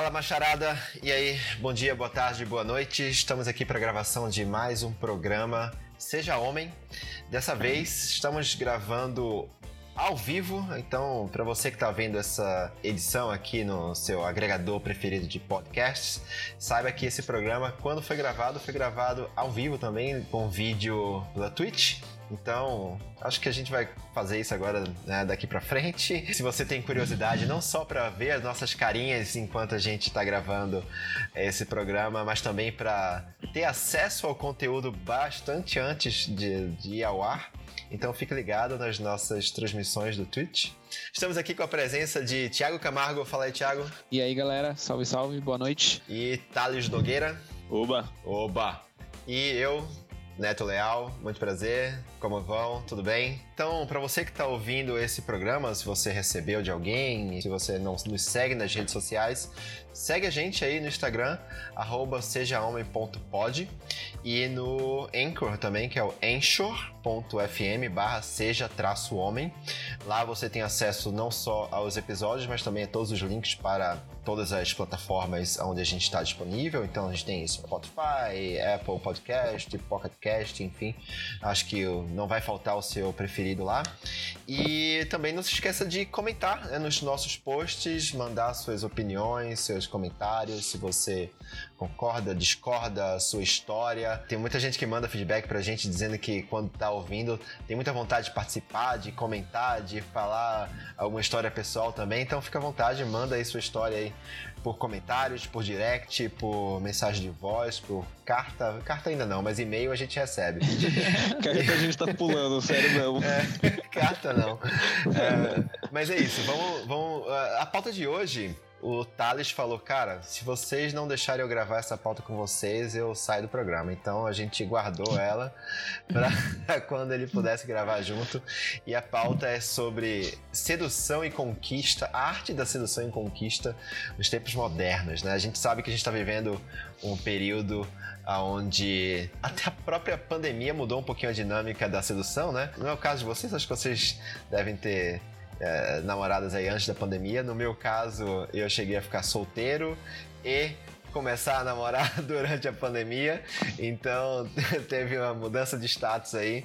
Fala, macharada! E aí, bom dia, boa tarde, boa noite. Estamos aqui para a gravação de mais um programa Seja Homem. Dessa vez, estamos gravando ao vivo. Então, para você que está vendo essa edição aqui no seu agregador preferido de podcasts, saiba que esse programa, quando foi gravado, foi gravado ao vivo também, com vídeo da Twitch. Então, acho que a gente vai fazer isso agora né, daqui para frente. Se você tem curiosidade, não só para ver as nossas carinhas enquanto a gente está gravando esse programa, mas também para ter acesso ao conteúdo bastante antes de, de ir ao ar. Então fique ligado nas nossas transmissões do Twitch. Estamos aqui com a presença de Thiago Camargo. Fala aí, Thiago. E aí, galera. Salve, salve. Boa noite. E Thales Nogueira. Oba. Oba. E eu, Neto Leal, muito prazer. Como vão? Tudo bem? Então, para você que está ouvindo esse programa, se você recebeu de alguém, se você não nos segue nas redes sociais, segue a gente aí no Instagram, sejahomem.pod e no Anchor também, que é o anchor.fm barra seja-homem. Lá você tem acesso não só aos episódios, mas também a todos os links para todas as plataformas onde a gente está disponível. Então a gente tem Spotify, Apple Podcast, Pocket Cast, enfim. Acho que não vai faltar o seu preferido lá. E também não se esqueça de comentar né, nos nossos posts, mandar suas opiniões, seus comentários, se você concorda, discorda, sua história. Tem muita gente que manda feedback pra gente dizendo que quando tá ouvindo tem muita vontade de participar, de comentar, de falar alguma história pessoal também. Então fica à vontade, manda aí sua história aí por comentários, por direct, por mensagem de voz, por carta. Carta ainda não, mas e-mail a gente recebe. carta a gente tá pulando, sério não. É, carta não. É, mas é isso, vamos, vamos. A pauta de hoje o Thales falou, cara, se vocês não deixarem eu gravar essa pauta com vocês, eu saio do programa. Então a gente guardou ela para quando ele pudesse gravar junto. E a pauta é sobre sedução e conquista, a arte da sedução e conquista nos tempos modernos, né? A gente sabe que a gente está vivendo um período onde até a própria pandemia mudou um pouquinho a dinâmica da sedução, né? Não é o caso de vocês, acho que vocês devem ter é, namoradas aí antes da pandemia. No meu caso, eu cheguei a ficar solteiro e começar a namorar durante a pandemia, então teve uma mudança de status aí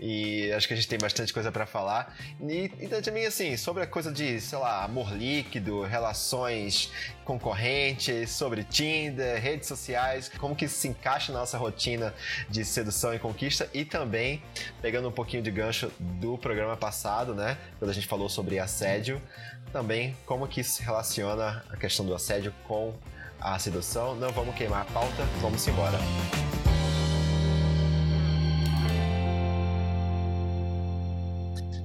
e acho que a gente tem bastante coisa para falar. E, e também assim, sobre a coisa de, sei lá, amor líquido, relações concorrentes, sobre Tinder, redes sociais, como que isso se encaixa na nossa rotina de sedução e conquista e também pegando um pouquinho de gancho do programa passado, né, quando a gente falou sobre assédio, também como que isso se relaciona a questão do assédio com a sedução. Não vamos queimar a pauta, vamos embora.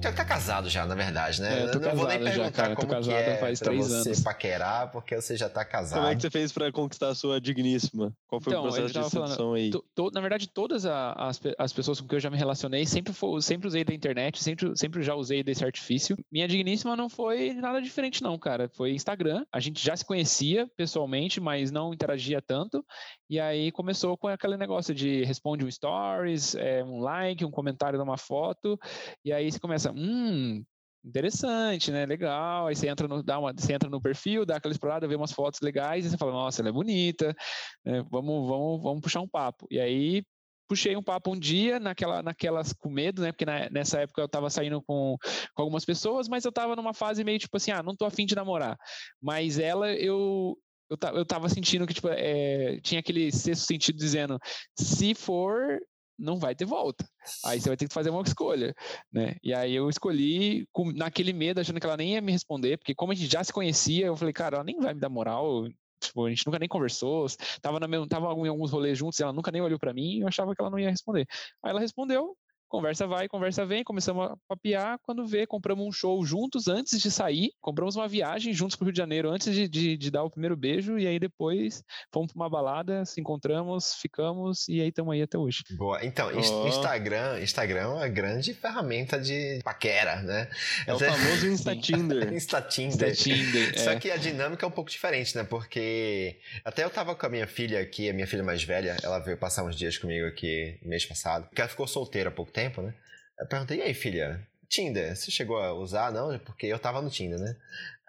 Tiago tá casado já, na verdade, né? É, eu tô não vou nem perguntar já, cara. como tô casado que é faz pra três você anos. paquerar, porque você já tá casado. Como é que você fez pra conquistar a sua digníssima? Qual foi Então, o processo de sedução falando, aí? to- to- na verdade, todas a- as, as pessoas com que eu já me relacionei sempre, sempre usei da internet, sempre, sempre já usei desse artifício. Minha digníssima não foi nada diferente, não, cara. Foi Instagram. A gente já se conhecia pessoalmente, mas não interagia tanto. E aí começou com aquele negócio de responde um stories, é, um like, um comentário de uma foto. E aí você começa, hum. Interessante, né? Legal. Aí você entra no, dá uma, você entra no perfil, dá aquela explorada, vê umas fotos legais e você fala, nossa, ela é bonita, né? vamos, vamos, vamos puxar um papo. E aí puxei um papo um dia, naquela, naquelas com medo, né? Porque na- nessa época eu tava saindo com, com algumas pessoas, mas eu tava numa fase meio tipo assim, ah, não tô afim de namorar. Mas ela, eu. Eu, eu tava sentindo que tipo, é, tinha aquele sexto sentido dizendo: se for, não vai ter volta. Aí você vai ter que fazer uma escolha, né? E aí eu escolhi com, naquele medo, achando que ela nem ia me responder, porque como a gente já se conhecia, eu falei, cara, ela nem vai me dar moral. Tipo, a gente nunca nem conversou, tava, na mesma, tava em alguns rolês juntos, ela nunca nem olhou pra mim, eu achava que ela não ia responder. Aí ela respondeu, conversa vai, conversa vem, começamos a papear, quando vê, compramos um show juntos antes de sair, compramos uma viagem juntos pro Rio de Janeiro antes de, de, de dar o primeiro beijo, e aí depois fomos pra uma balada, se encontramos, ficamos, e aí estamos aí até hoje. Boa. Então, Ó. Instagram, Instagram é uma grande ferramenta de paquera, né? É o Essa- famoso Insta-Tinder. Insta Tinder. Da Tinder, Só é. que a dinâmica é um pouco diferente, né? Porque até eu tava com a minha filha aqui, a minha filha mais velha, ela veio passar uns dias comigo aqui mês passado, porque ela ficou solteira há pouco tempo, né? Eu perguntei, e aí, filha, Tinder, você chegou a usar? Não, porque eu tava no Tinder, né?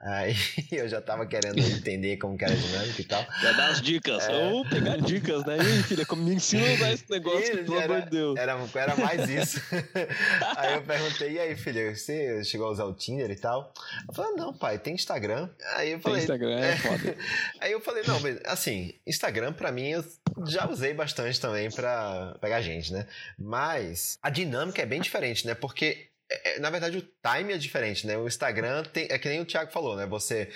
Aí eu já tava querendo entender como que era a dinâmica e tal. Já dá as dicas. É. Ou pegar dicas, né? Aí, filha, como me ensina a usar esse negócio, pelo amor de Deus. Era, era mais isso. aí eu perguntei, e aí, filha, você chegou a usar o Tinder e tal? Eu falei, não, pai, tem Instagram. Aí eu Tem falei. Instagram, é foda. Aí eu falei, não, mas assim, Instagram pra mim eu já usei bastante também pra pegar gente, né? Mas a dinâmica é bem diferente, né? Porque, é, é, na verdade, o time é diferente, né? O Instagram tem, é que nem o Thiago falou, né? Você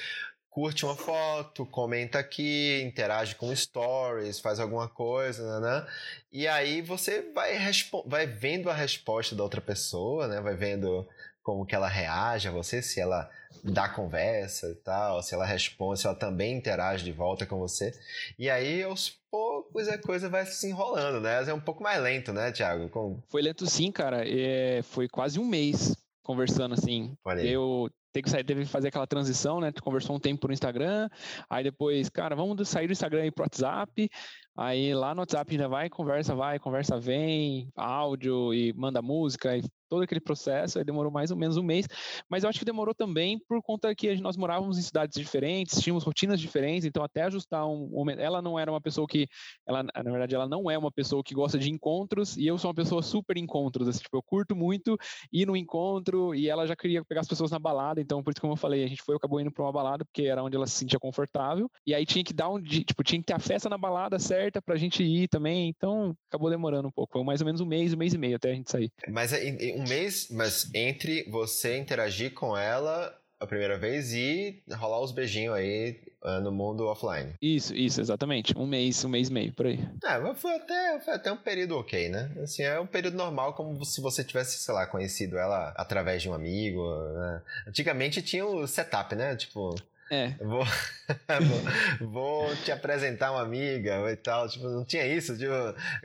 curte uma foto, comenta aqui, interage com stories, faz alguma coisa, né? E aí você vai, vai vendo a resposta da outra pessoa, né? Vai vendo como que ela reage a você, se ela dá conversa e tal, se ela responde, se ela também interage de volta com você. E aí, aos poucos, a coisa vai se enrolando, né? É um pouco mais lento, né, Thiago? Com... Foi lento sim, cara. É, foi quase um mês conversando assim. Eu teve que sair, teve que fazer aquela transição, né? Tu conversou um tempo no Instagram, aí depois, cara, vamos sair do Instagram e ir pro WhatsApp. Aí lá no WhatsApp ainda vai, conversa, vai, conversa, vem, áudio e manda música e todo aquele processo. Aí demorou mais ou menos um mês. Mas eu acho que demorou também por conta que nós morávamos em cidades diferentes, tínhamos rotinas diferentes, então até ajustar um. Ela não era uma pessoa que. Ela, na verdade, ela não é uma pessoa que gosta de encontros, e eu sou uma pessoa super encontros. Assim, tipo, eu curto muito ir no encontro, e ela já queria pegar as pessoas na balada, então por isso como eu falei, a gente foi, acabou indo pra uma balada, porque era onde ela se sentia confortável. E aí tinha que dar um. Tipo, tinha que ter a festa na balada certa pra gente ir também. Então acabou demorando um pouco. Foi mais ou menos um mês, um mês e meio até a gente sair. Mas um mês, mas entre você interagir com ela a primeira vez e rolar os beijinhos aí ah, no mundo offline. Isso, isso, exatamente. Um mês, um mês e meio, por aí. Ah, mas foi até, foi até um período ok, né? Assim, é um período normal, como se você tivesse, sei lá, conhecido ela através de um amigo, né? Antigamente tinha o setup, né? Tipo, É. vou, vou, vou te apresentar uma amiga e tal. Tipo, não tinha isso? Tipo,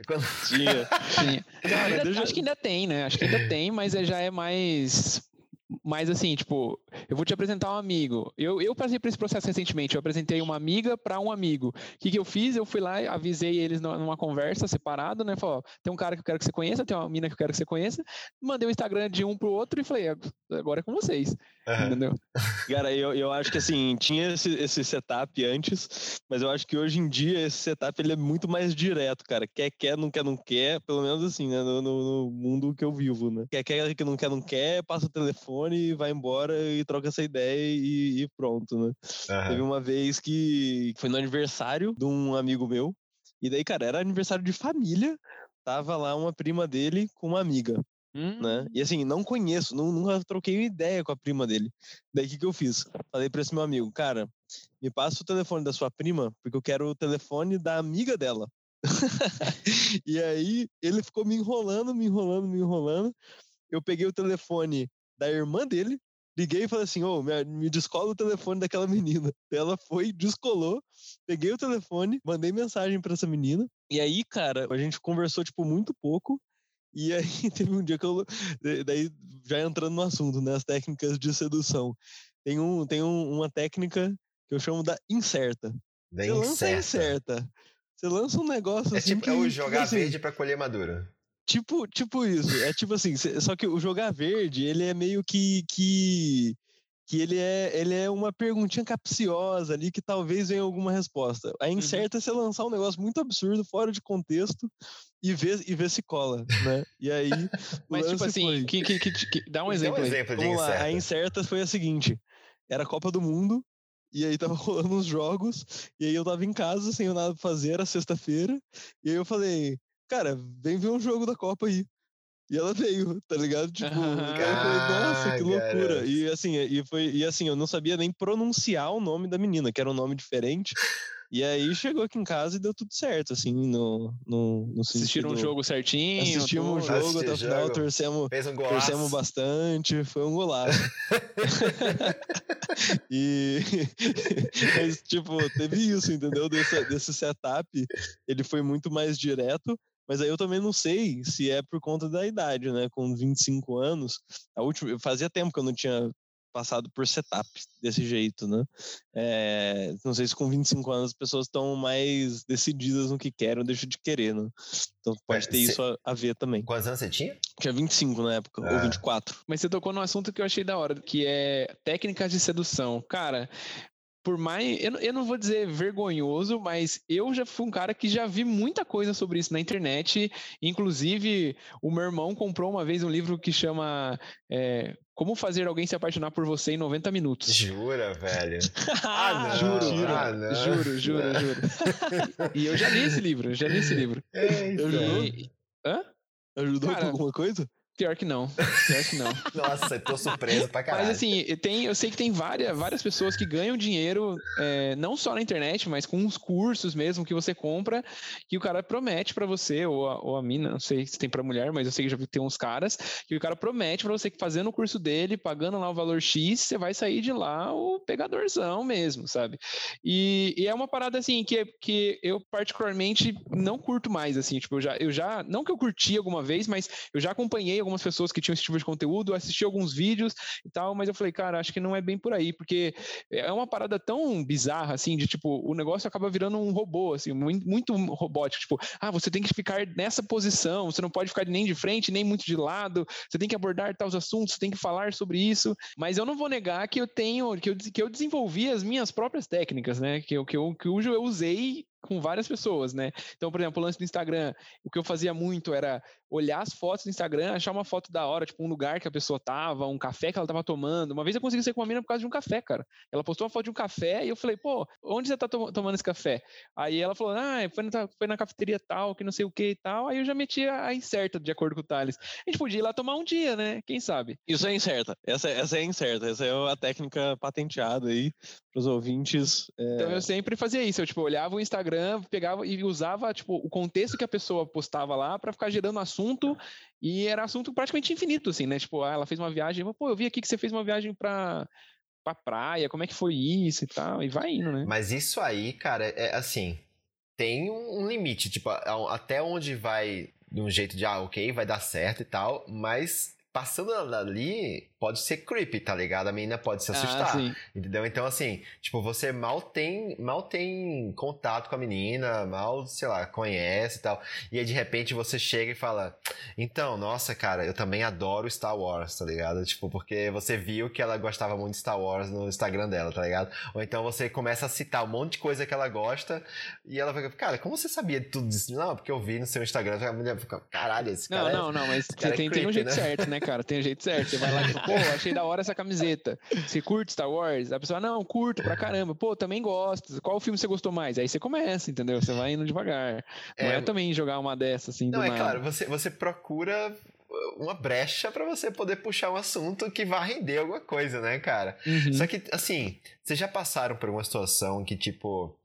quando... Tinha. Tinha. Cara, Ainda- Acho que ainda tem, né? Acho que ainda tem, mas é- já é mais. Mais assim, tipo, eu vou te apresentar um amigo. Eu, eu passei por esse processo recentemente. Eu apresentei uma amiga para um amigo. O que, que eu fiz? Eu fui lá avisei eles numa conversa separado, né? Falei, ó, tem um cara que eu quero que você conheça, tem uma mina que eu quero que você conheça. Mandei o Instagram de um pro outro e falei, agora é com vocês. Aham. Entendeu? Cara, eu, eu acho que assim, tinha esse, esse setup antes, mas eu acho que hoje em dia esse setup ele é muito mais direto, cara. Quer, quer, não quer, não quer, pelo menos assim, né? No, no- no mundo que eu vivo, né? Quer, quer, que não quer, não quer, passa o telefone, vai embora e troca essa ideia e, e pronto, né? Aham. Teve uma vez que foi no aniversário de um amigo meu, e daí, cara, era aniversário de família, tava lá uma prima dele com uma amiga né? E assim, não conheço, nu- nunca troquei uma ideia com a prima dele. Daí o que, que eu fiz? Falei pra esse meu amigo, cara, me passa o telefone da sua prima, porque eu quero o telefone da amiga dela. e aí ele ficou me enrolando, me enrolando, me enrolando. Eu peguei o telefone da irmã dele, liguei e falei assim: Ô, me, me descola o telefone daquela menina. Ela foi, descolou, peguei o telefone, mandei mensagem pra essa menina. E aí, cara, a gente conversou, tipo, muito pouco. E aí teve um dia que eu. da- Daí, já entrando no assunto, né? As técnicas de sedução. Tem, um, tem um- uma técnica que eu chamo da incerta. Bem Você lança a certa. incerta. Você lança um negócio É assim. tipo que, é o jogar assim, verde pra colher maduro. Tipo, tipo isso. É tipo assim, só que o jogar verde, ele é meio que. que que ele é, ele é uma perguntinha capciosa ali que talvez venha alguma resposta. A incerta é você lançar um negócio muito absurdo, fora de contexto, e ver, e ver se cola, né? E aí. Mas, tipo assim, foi- que, que, que- que- dá um exemplo um exemplo de Vamos lá, a incerta foi a seguinte: era a Copa do Mundo, e aí tava rolando uns jogos, e aí eu tava em casa sem nada pra fazer, era sexta-feira, e aí eu falei, cara, vem ver um jogo da Copa aí. E ela veio, tá ligado? Tipo, cara, eu falei, nossa, que Ah, loucura. garoto. E assim, e foi, e assim, eu não sabia nem pronunciar o nome da menina, que era um nome diferente. E aí chegou aqui em casa e deu tudo certo, assim, no, no, no Assistiram um jogo certinho. Assistimos o tudo. jogo até o final, jogo. torcemos, um. Torcemos bastante, foi um golaço. e. Mas, tipo, teve isso, entendeu? Desse, desse setup, ele foi muito mais direto. Mas aí eu também não sei se é por conta da idade, né? Com 25 anos, a última, fazia tempo que eu não tinha passado por setup desse jeito, né? É, não sei se com 25 anos as pessoas estão mais decididas no que querem ou deixam de querer, né? Então pode ter isso a, a, ver também. Quantos anos você tinha? Tinha 25 na época, ah. ou 24. Mas você tocou num assunto que eu achei da hora, que é técnicas de sedução. Cara, por mais. Eu, eu não vou dizer vergonhoso, mas eu já fui um cara que já vi muita coisa sobre isso na internet. Inclusive, o meu irmão comprou uma vez um livro que chama é, Como Fazer Alguém Se Apaixonar por Você em 90 Minutos. Jura, velho? ah, não, juro, juro, ah, não. juro, juro, juro. e eu já li esse livro, já li esse livro. É, então. e... Hã? Ajudou Cara, com alguma coisa? Pior que não. Pior que não. Nossa, tô surpreso pra caralho. Mas assim, tem, eu sei que tem várias, várias pessoas que ganham dinheiro, é, não só na internet, mas com uns cursos mesmo que você compra, que o cara promete para você, ou a, ou a mina, não sei se tem pra mulher, mas eu sei que já vi tem uns caras, que o cara promete para você que fazendo o curso dele, pagando lá o valor X, você vai sair de lá o pegadorzão mesmo, sabe? E, e é uma parada assim que, que eu particularmente não curto mais, assim, tipo, eu já, eu já, não que eu curti alguma vez, mas eu já acompanhei alguma algumas pessoas que tinham esse tipo de conteúdo, assisti alguns vídeos e tal, mas eu falei, cara, acho que não é bem por aí, porque é uma parada tão bizarra, assim, de tipo, o negócio acaba virando um robô, assim, muito, robótico, tipo, ah, você tem que ficar nessa posição, você não pode ficar nem de frente, nem muito de lado, você tem que abordar tais assuntos, você tem que falar sobre isso, mas eu não vou negar que eu tenho, que eu, que eu desenvolvi as minhas próprias técnicas, né, que que eu, que eu usei com várias pessoas, né? Então, por exemplo, o lance do Instagram, o que eu fazia muito era olhar as fotos do Instagram, achar uma foto da hora, tipo um lugar que a pessoa tava, um café que ela tava tomando. Uma vez eu consegui ser com uma menina por causa de um café, cara. Ela postou uma foto de um café e eu falei, pô, onde você tá to tomando esse café? Aí ela falou, ah, foi na, foi na cafeteria tal, que não sei o que e tal. Aí eu já meti a incerta, de acordo com o Thales. A gente podia ir lá tomar um dia, né? Quem sabe? Isso é incerta. Essa, essa é incerta. Essa é a técnica patenteada aí pros ouvintes. É... Então eu sempre fazia isso. Eu, tipo, olhava o Instagram, pegava e usava, tipo, o contexto que a pessoa postava lá para ficar gerando assunto e era assunto praticamente infinito, assim, né? Tipo, ah, ela fez uma viagem, pô, eu vi aqui que você fez uma viagem pra, pra praia, como é que foi isso e tal, e vai indo, né? Mas isso aí, cara, é assim, tem um limite, tipo, até onde vai de um jeito de, ah, ok, vai dar certo e tal, mas passando ali, pode ser creepy, tá ligado? A menina pode se ah, assustar, ah, entendeu? Então, assim, tipo, você mal tem, mal tem contato com a menina, mal, sei lá, conhece e tal. E aí, de repente, você chega e fala, então, nossa, cara, eu também adoro Star Wars, tá ligado? Tipo, porque você viu que ela gostava muito de Star Wars no Instagram dela, tá ligado? Ou então você começa a citar um monte de coisa que ela gosta e ela fica, cara, como você sabia de tudo isso? Não, porque eu vi no seu Instagram. A mulher fica, caralho, esse cara Não, é, não, não, mas tem, é creepy, tem um jeito né? certo, né, cara? Tem um jeito certo. Você vai lá e pô, achei da hora essa camiseta. Você curte Star Wars? A pessoa, não, curto pra caramba. Pô, também gosto. Qual filme você gostou mais? Aí você começa, entendeu? Você vai indo devagar. Não é, é também jogar uma dessas assim. Não, é nada. claro, você, você procura uma brecha para você poder puxar um assunto que vá render alguma coisa, né, cara? Uhum. Só que, assim, vocês já passaram por uma situação que, tipo,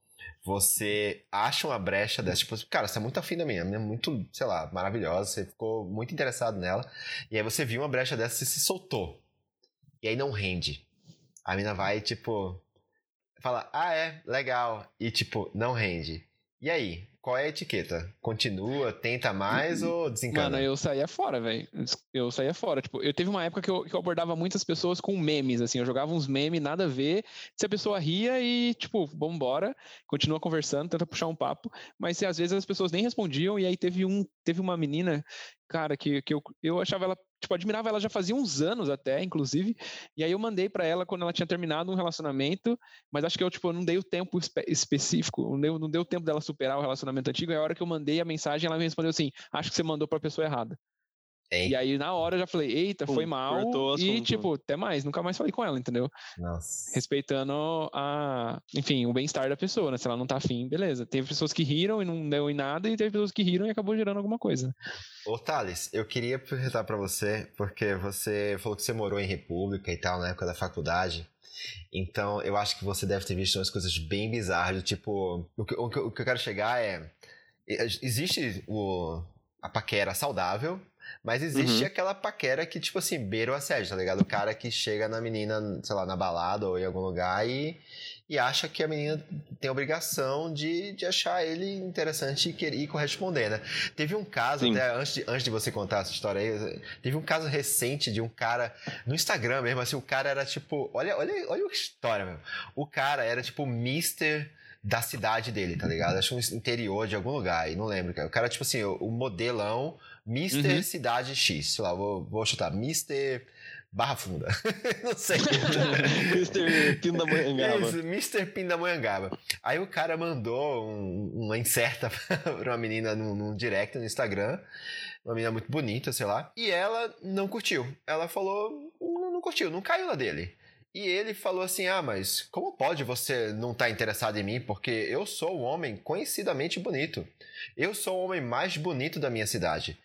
você acha uma brecha dessa, tipo, cara, você é muito afim da minha, é muito, sei lá, maravilhosa, você ficou muito interessado nela, e aí você viu uma brecha dessa e se soltou. E aí não rende. A mina vai, tipo, fala, ah, é, legal, e tipo, não rende. E aí? Qual é a etiqueta? Continua, tenta mais ou desencana? Mano, eu saía fora, velho. Eu saía fora. Tipo, eu teve uma época que eu, que eu abordava muitas pessoas com memes, assim. Eu jogava uns memes, nada a ver. Se a pessoa ria e, tipo, vambora, continua conversando, tenta puxar um papo. Mas às vezes as pessoas nem respondiam. E aí teve, um, teve uma menina, cara, que, que eu, eu achava ela tipo, admirava ela já fazia uns anos até, inclusive. E aí eu mandei para ela quando ela tinha terminado um relacionamento, mas acho que eu, tipo, não dei o tempo espe específico, não deu, não deu tempo dela superar o relacionamento antigo. E a hora que eu mandei a mensagem, ela me respondeu assim: acho que você mandou pra pessoa errada. Ei. E aí, na hora, eu já falei, eita, Pum, foi mal. E, tipo, até mais, nunca mais falei com ela, entendeu? Nossa. Respeitando a, enfim, o bem-estar da pessoa, né? Se ela não tá afim, beleza. Teve pessoas que riram e não deu em nada, e teve pessoas que riram e acabou gerando alguma coisa. Ô, Thales, eu queria perguntar para você, porque você falou que você morou em República e tal, na época da faculdade. Então, eu acho que você deve ter visto umas coisas bem bizarras, tipo... O que, o que, o que eu quero chegar é... Existe o, a paquera saudável, mas existe uhum. aquela paquera que, tipo assim, beira o assédio, tá ligado? O cara que chega na menina, sei lá, na balada ou em algum lugar e, e acha que a menina tem a obrigação de, de achar ele interessante e querer ir corresponder, né? Teve um caso, Sim. até antes de, antes de você contar essa história aí, teve um caso recente de um cara no Instagram mesmo, assim, o cara era tipo, olha, olha, olha a história, meu. O cara era tipo Mister da cidade dele, tá ligado? Acho um interior de algum lugar, e não lembro. O cara, tipo assim, o, o modelão Mister uhum. Cidade X, sei lá, vou, vou chutar, Mister Barra Funda. não sei. Mr. Pindamonhangaba. Isso, Mr. Pindamonhangaba. Aí o cara mandou um, uma inserta pra uma menina num, num direct no Instagram, uma menina muito bonita, sei lá, e ela não curtiu. Ela falou, não, não curtiu, não caiu na dele. E ele falou assim: Ah, mas como pode você não estar tá interessado em mim? Porque eu sou o homem conhecidamente bonito. Eu sou o homem mais bonito da minha cidade.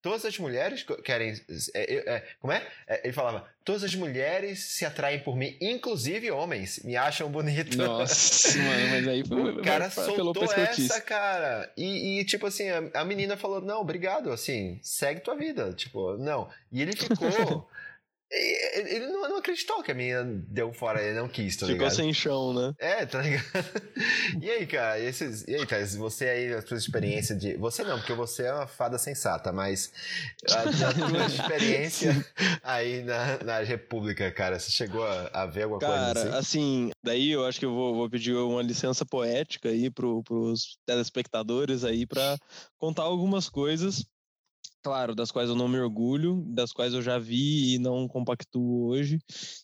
Todas as mulheres querem. É, é, como é? é? Ele falava: Todas as mulheres se atraem por mim, inclusive homens, me acham bonito. Nossa, mano, mas aí foi. O cara soltou essa, cara. E, e tipo assim, a, a menina falou: Não, obrigado, assim, segue tua vida. Tipo, não. E ele ficou. Ele não, não, acreditou que a menina deu fora, ele não quis, tá Ficou ligado? sem chão, né? É, tá ligado? E aí, cara, esses, e aí, Thais, você aí, a sua experiência de. Você não, porque você é uma fada sensata, mas a, a tua experiência aí na, na República, cara, você chegou a, a ver alguma cara, coisa assim? Cara, assim, daí eu acho que eu vou, vou pedir uma licença poética aí pro, pros telespectadores aí para contar algumas coisas claro, das quais eu não me orgulho, das quais eu já vi e não compactuo hoje,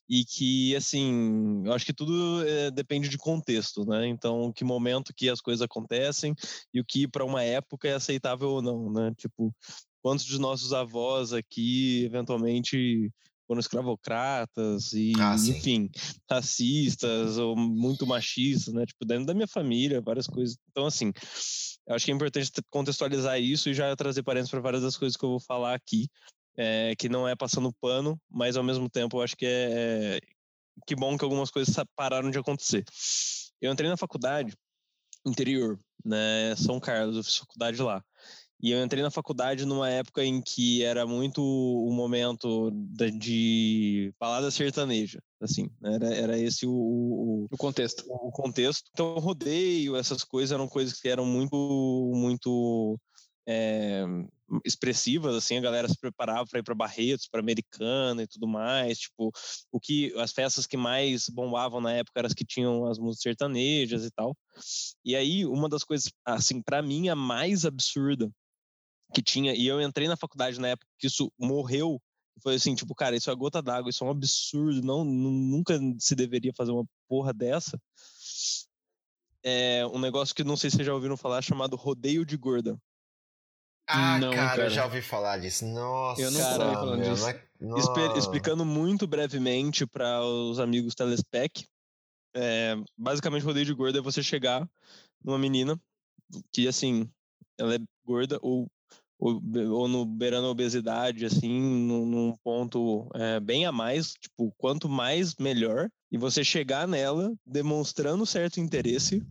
e que, assim, eu acho que tudo é, depende de contexto, né? Então, que momento que as coisas acontecem e o que para uma época é aceitável ou não, né? Tipo, quantos de nossos avós aqui, eventualmente, foram escravocratas e, ah, enfim, racistas ou muito machistas, né? Tipo, dentro da minha família, várias coisas. Então, assim, acho que é importante contextualizar isso e já trazer parênteses para várias das coisas que eu vou falar aqui, é, que não é passando pano, mas ao mesmo tempo eu acho que é, é que bom que algumas coisas pararam de acontecer. Eu entrei na faculdade interior, né, São Carlos, eu fiz faculdade lá. E eu entrei na faculdade numa época em que era muito o momento de, de balada sertaneja, assim, né? era, era esse o, o, o, contexto. O contexto. Então, rodeio, essas coisas eram coisas que eram muito, muito é, expressivas, assim, a galera se preparava para ir para Barretos, para Americana e tudo mais, tipo, o que as festas que mais bombavam na época eram as que tinham as músicas sertanejas e tal. E aí, uma das coisas, assim, para mim a mais absurda que tinha, e eu entrei na faculdade na época que isso morreu, foi assim, tipo, cara, isso é gota d'água, isso é um absurdo, não, nunca se deveria fazer uma porra dessa. É um negócio que não sei se vocês já ouviram falar, chamado rodeio de gorda. Ah, não, cara, cara, eu já ouvi falar disso. Nossa, eu não cara, falando meu, disso. Não é... Explicando muito brevemente para os amigos Telespec, é, basicamente rodeio de gorda é você chegar numa menina que, assim, ela é gorda ou ou, no beirando a obesidade, assim, num, num ponto é, bem a mais, tipo, quanto mais, melhor, e você chegar nela demonstrando certo interesse,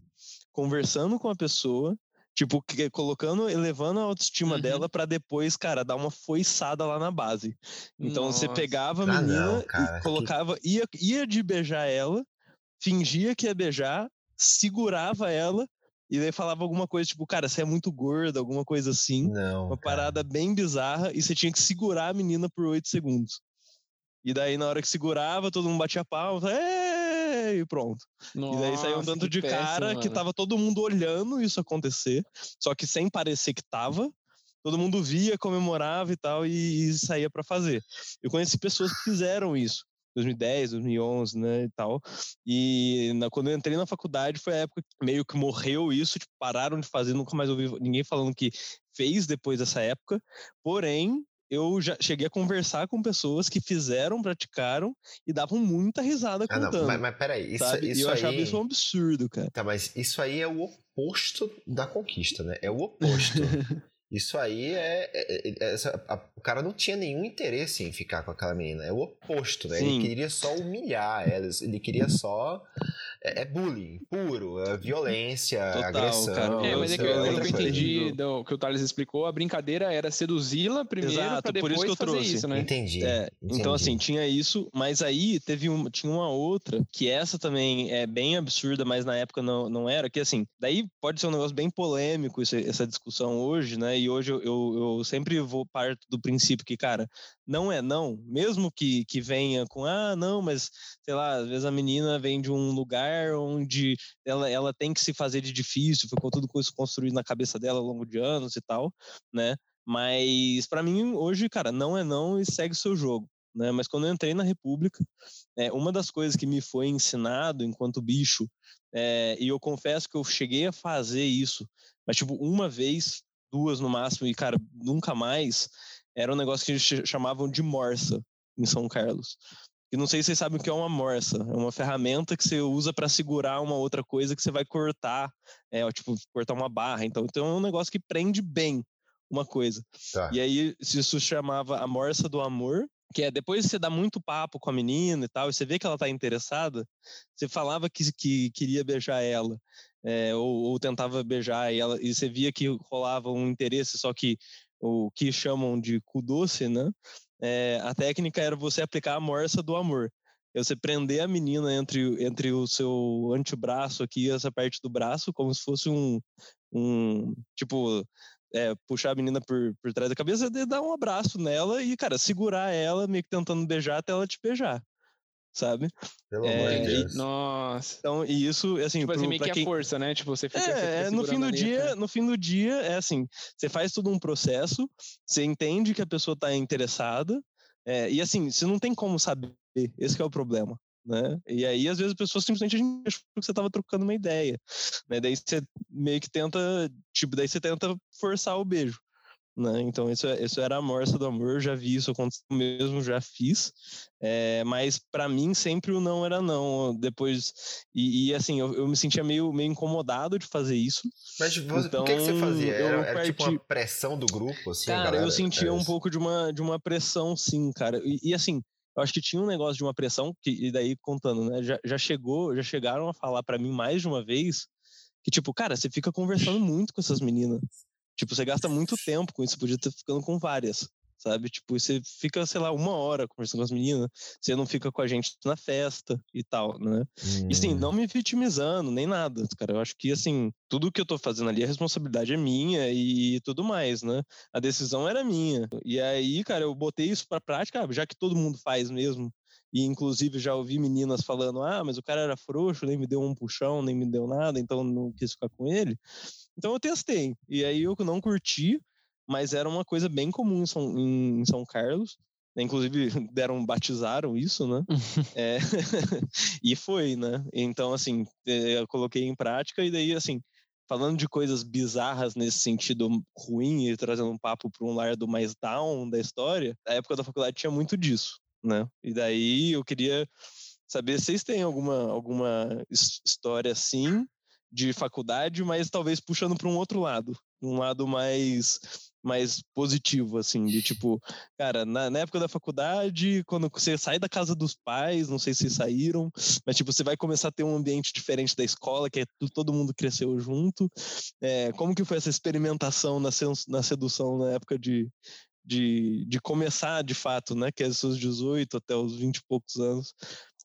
conversando com a pessoa, tipo, que, colocando, elevando a autoestima uhum. dela para depois, cara, dar uma foiçada lá na base. Então Nossa. você pegava a menina ah, não, e colocava, ia, ia de beijar ela, fingia que ia beijar, segurava ela e daí falava alguma coisa, tipo, cara, você é muito gorda, alguma coisa assim. Não. Uma cara. parada bem bizarra, e você tinha que segurar a menina por oito segundos. E daí, na hora que segurava, todo mundo batia palma, e pronto. Nossa, e daí saiu um tanto de péssimo, cara mano. que tava todo mundo olhando isso acontecer, só que sem parecer que tava. Todo mundo via, comemorava e tal, e, e saía para fazer. Eu conheci pessoas que fizeram isso. 2010, 2011, né, e tal. E na, quando eu entrei na faculdade foi a época que meio que morreu isso, tipo, pararam de fazer, nunca mais ouvi ninguém falando que fez depois dessa época. Porém, eu já cheguei a conversar com pessoas que fizeram, praticaram e davam muita risada ah, contando. Não, mas, mas peraí, isso, sabe? isso e eu aí... achava isso um absurdo, cara. Tá, mas isso aí é o oposto da conquista, né? É o oposto. Isso aí é. é, é, é a, o cara não tinha nenhum interesse em ficar com aquela menina. É o oposto, né? Sim. Ele queria só humilhar ela, ele queria só é, é bullying puro, é violência, Total, agressão. Cara. É, mas é que, eu, eu entendi do que o Thales explicou, a brincadeira era seduzi-la primeiro para depois por isso que eu trouxe. isso, né? Entendi, é, entendi, Então, assim, tinha isso, mas aí teve um, tinha uma outra, que essa também é bem absurda, mas na época não, não era, que assim, daí pode ser um negócio bem polêmico essa, essa discussão hoje, né? E hoje eu, eu, eu sempre vou parte do princípio que, cara, não é não, mesmo que, que venha com, ah, não, mas, sei lá, às vezes a menina vem de um lugar onde ela, ela tem que se fazer de difícil, ficou tudo isso construído na cabeça dela ao longo de anos e tal, né? Mas para mim, hoje, cara, não é não e segue o seu jogo. Né? Mas quando eu entrei na República, é, uma das coisas que me foi ensinado enquanto bicho, é, e eu confesso que eu cheguei a fazer isso, mas tipo, uma vez, duas no máximo, e cara, nunca mais, era um negócio que eles chamavam de morsa em São Carlos. E não sei se vocês sabem o que é uma morsa. É uma ferramenta que você usa para segurar uma outra coisa que você vai cortar, é, tipo, cortar uma barra. Então, então é um negócio que prende bem uma coisa. Tá. E aí isso chamava a morsa do amor, que é depois você dá muito papo com a menina e tal, e você vê que ela tá interessada, você falava que, que queria beijar ela, é, ou, ou, tentava beijar ela, e você via que rolava um interesse, só que o que chamam de cu doce, né? É, a técnica era você aplicar a morsa do amor. É você prender a menina entre, entre o seu antebraço aqui e essa parte do braço, como se fosse um, um tipo, é, puxar a menina por, por trás da cabeça e dar um abraço nela e, cara, segurar ela, meio que tentando beijar até ela te beijar sabe? Pelo é, amor de Deus. Nossa. Então, e isso, assim, tipo assim, meio que quem... a força, né? Tipo, você fica, é, no fim do dia, no fim do dia é assim, você faz todo um processo, você entende que a pessoa tá interessada, é, e assim, você não tem como saber, esse é o problema. Né? E aí, às vezes, a pessoa simplesmente achou que você estava trocando uma ideia. Né? Daí você meio que tenta, tipo, daí você tenta forçar o beijo. Né? Então, isso, é, isso era a morsa do amor, já vi isso acontecer mesmo, já fiz. É, mas para mim sempre o não era não. Depois, e, e assim, eu, eu, me sentia meio, meio incomodado de fazer isso. Mas você, então, o que, que, você fazia? Era, era parti... tipo uma pressão do grupo? Assim, cara, galera, eu sentia um pouco de uma, de uma pressão, sim, cara. E, e, assim, eu acho que tinha um negócio de uma pressão, que, e daí contando, né? Já, já chegou, já chegaram a falar para mim mais de uma vez que, tipo, cara, você fica conversando muito com essas meninas. Tipo, você gasta muito tempo com isso, podia estar ficando com várias, sabe? Tipo, você fica, sei lá, uma hora conversando com as meninas, você não fica com a gente na festa e tal, né? Hum. E assim, não me vitimizando, nem nada, cara. Eu acho que, assim, tudo que eu tô fazendo ali, a responsabilidade é minha e tudo mais, né? A decisão era minha. E aí, cara, eu botei isso pra prática, já que todo mundo faz mesmo, e inclusive já ouvi meninas falando: ah, mas o cara era frouxo, nem me deu um puxão, nem me deu nada, então não quis ficar com ele. Então eu testei. E aí eu não curti, mas era uma coisa bem comum em São, em São Carlos. Inclusive, deram, batizaram isso, né? é, e foi, né? Então, assim, eh, eu coloquei em prática e daí, assim, falando de coisas bizarras nesse sentido ruim e trazendo um papo para um lado mais down da história, a época da faculdade tinha muito disso, né? E daí eu queria saber se vocês têm alguma, alguma história assim de faculdade, mas talvez puxando para um outro lado, um lado mais mais positivo, assim, de tipo, cara, na, na, época da faculdade, quando você sai da casa dos pais, não sei se saíram, mas tipo, você vai começar a ter um ambiente diferente da escola, que é todo mundo cresceu junto. É, como que foi essa experimentação na, na sedução na época de, de, de começar de fato, né, que é dos seus 18 até os 20 e poucos anos,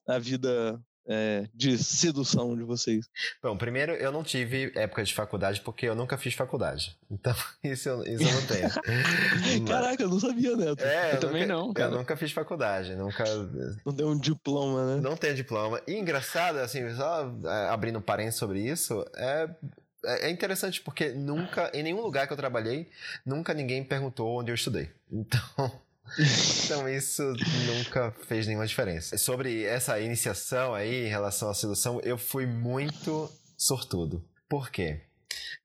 a vida é, de sedução de vocês? Bom, primeiro, eu não tive época de faculdade porque eu nunca fiz faculdade. Então, isso eu, isso eu não tenho. Caraca, eu não sabia, Neto. É, eu, eu também nunca, não. Cara. Eu nunca fiz faculdade, nunca. Não tem um diploma, né? Não tenho diploma. E engraçado, assim, só é, abrindo um parênteses sobre isso, é, é, é interessante porque nunca, em nenhum lugar que eu trabalhei, nunca ninguém perguntou onde eu estudei. Então. Então isso nunca fez nenhuma diferença. Sobre essa iniciação aí em relação à sedução, eu fui muito sortudo. Por quê?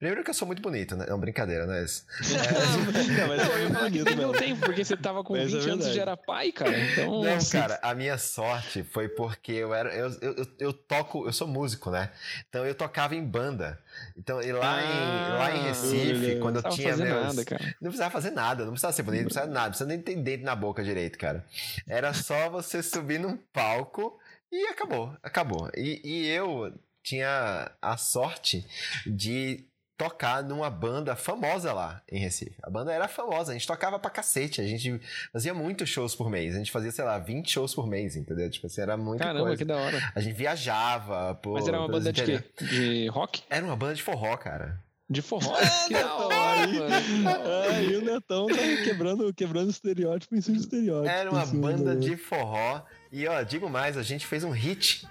Primeiro que eu sou muito bonito, né? É uma brincadeira, né? É... não, mas é bonito mesmo. Não tem, porque você tava com mas 20 é anos e já era pai, cara. Então, não, assim... cara, a minha sorte foi porque eu era. Eu, eu, eu, toco, eu sou músico, né? Então eu tocava em banda. Então, e lá, ah, em, lá em Recife, quando eu tinha meus. Nada, cara. Não precisava fazer nada, não precisava ser bonito, não precisava nada, não precisava nem ter dente na boca direito, cara. Era só você subir num palco E acabou, acabou. E, e eu tinha a sorte de tocar numa banda famosa lá em Recife. A banda era famosa, a gente tocava pra cacete, a gente fazia muitos shows por mês, a gente fazia, sei lá, 20 shows por mês, entendeu? Tipo assim, era muito Caramba, coisa. que da hora. A gente viajava, pô. Mas era uma banda de quê? De rock? Era uma banda de forró, cara. De forró? que da hora, mano. e o Netão tá quebrando, quebrando estereótipo em cima de estereótipo. Era uma banda de forró. E ó, digo mais, a gente fez um hit.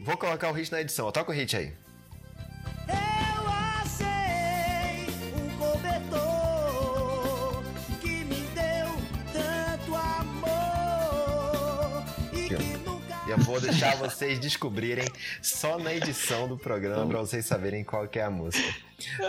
Vou colocar o hit na edição, ó. Toca o hit aí. Vou deixar vocês descobrirem só na edição do programa para vocês saberem qual que é a música.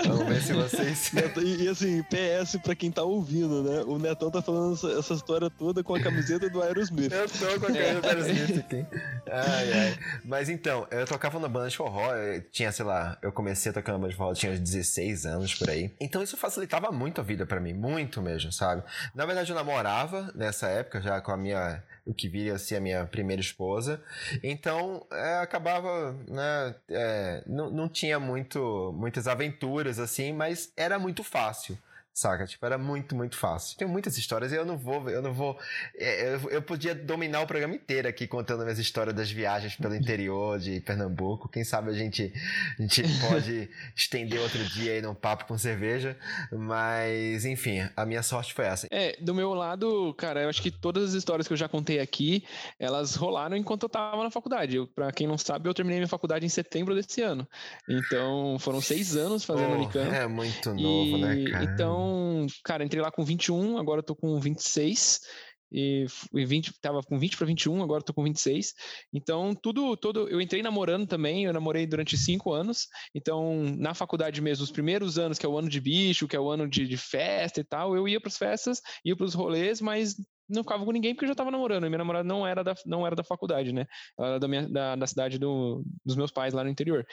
Vamos ver se vocês. e, e, assim, PS pra quem tá ouvindo, né? O Netão tá falando essa, essa, história toda com a camiseta do Aerosmith. Eu tô com a camiseta do Aerosmith aqui. Ai, ai. Mas então, eu tocava na banda de forró, tinha, sei lá, eu comecei a tocar na banda de forró, tinha uns 16 anos por aí. Então isso facilitava muito a vida para mim, muito mesmo, sabe? Na verdade, eu namorava nessa época já com a minha o que viria a ser a minha primeira esposa. Então, é, acabava, né, é, não, não tinha muito, muitas aventuras assim, mas era muito fácil. Saca? Tipo, era muito, muito fácil. Tem muitas histórias e eu não vou, eu não vou. É, eu, eu podia dominar o programa inteiro aqui contando minhas histórias das viagens pelo interior de Pernambuco. Quem sabe a gente, a gente pode estender outro dia aí num papo com cerveja. Mas, enfim, a minha sorte foi essa. É, do meu lado, cara, eu acho que todas as histórias que eu já contei aqui, elas rolaram enquanto eu tava na faculdade. Pra quem não sabe, eu terminei minha faculdade em setembro desse ano. Então, foram seis anos fazendo oh, Unicamp. É muito novo, né, e, né, cara? Então, então, cara, entrei lá com 21, agora eu tô com 26. E, e 20, tava com 20 para 21, agora tô com 26. Então, tudo, todo. Eu entrei namorando também, eu namorei durante cinco anos. Então, na faculdade mesmo, os primeiros anos, que é o ano de bicho, que é o ano de, de festa e tal, eu ia para as festas, ia para os rolês, mas não ficava com ninguém porque eu já tava namorando. E minha namorada não era da, não era da faculdade, né? Ela era da, minha, da, da cidade do, dos meus pais lá no interior.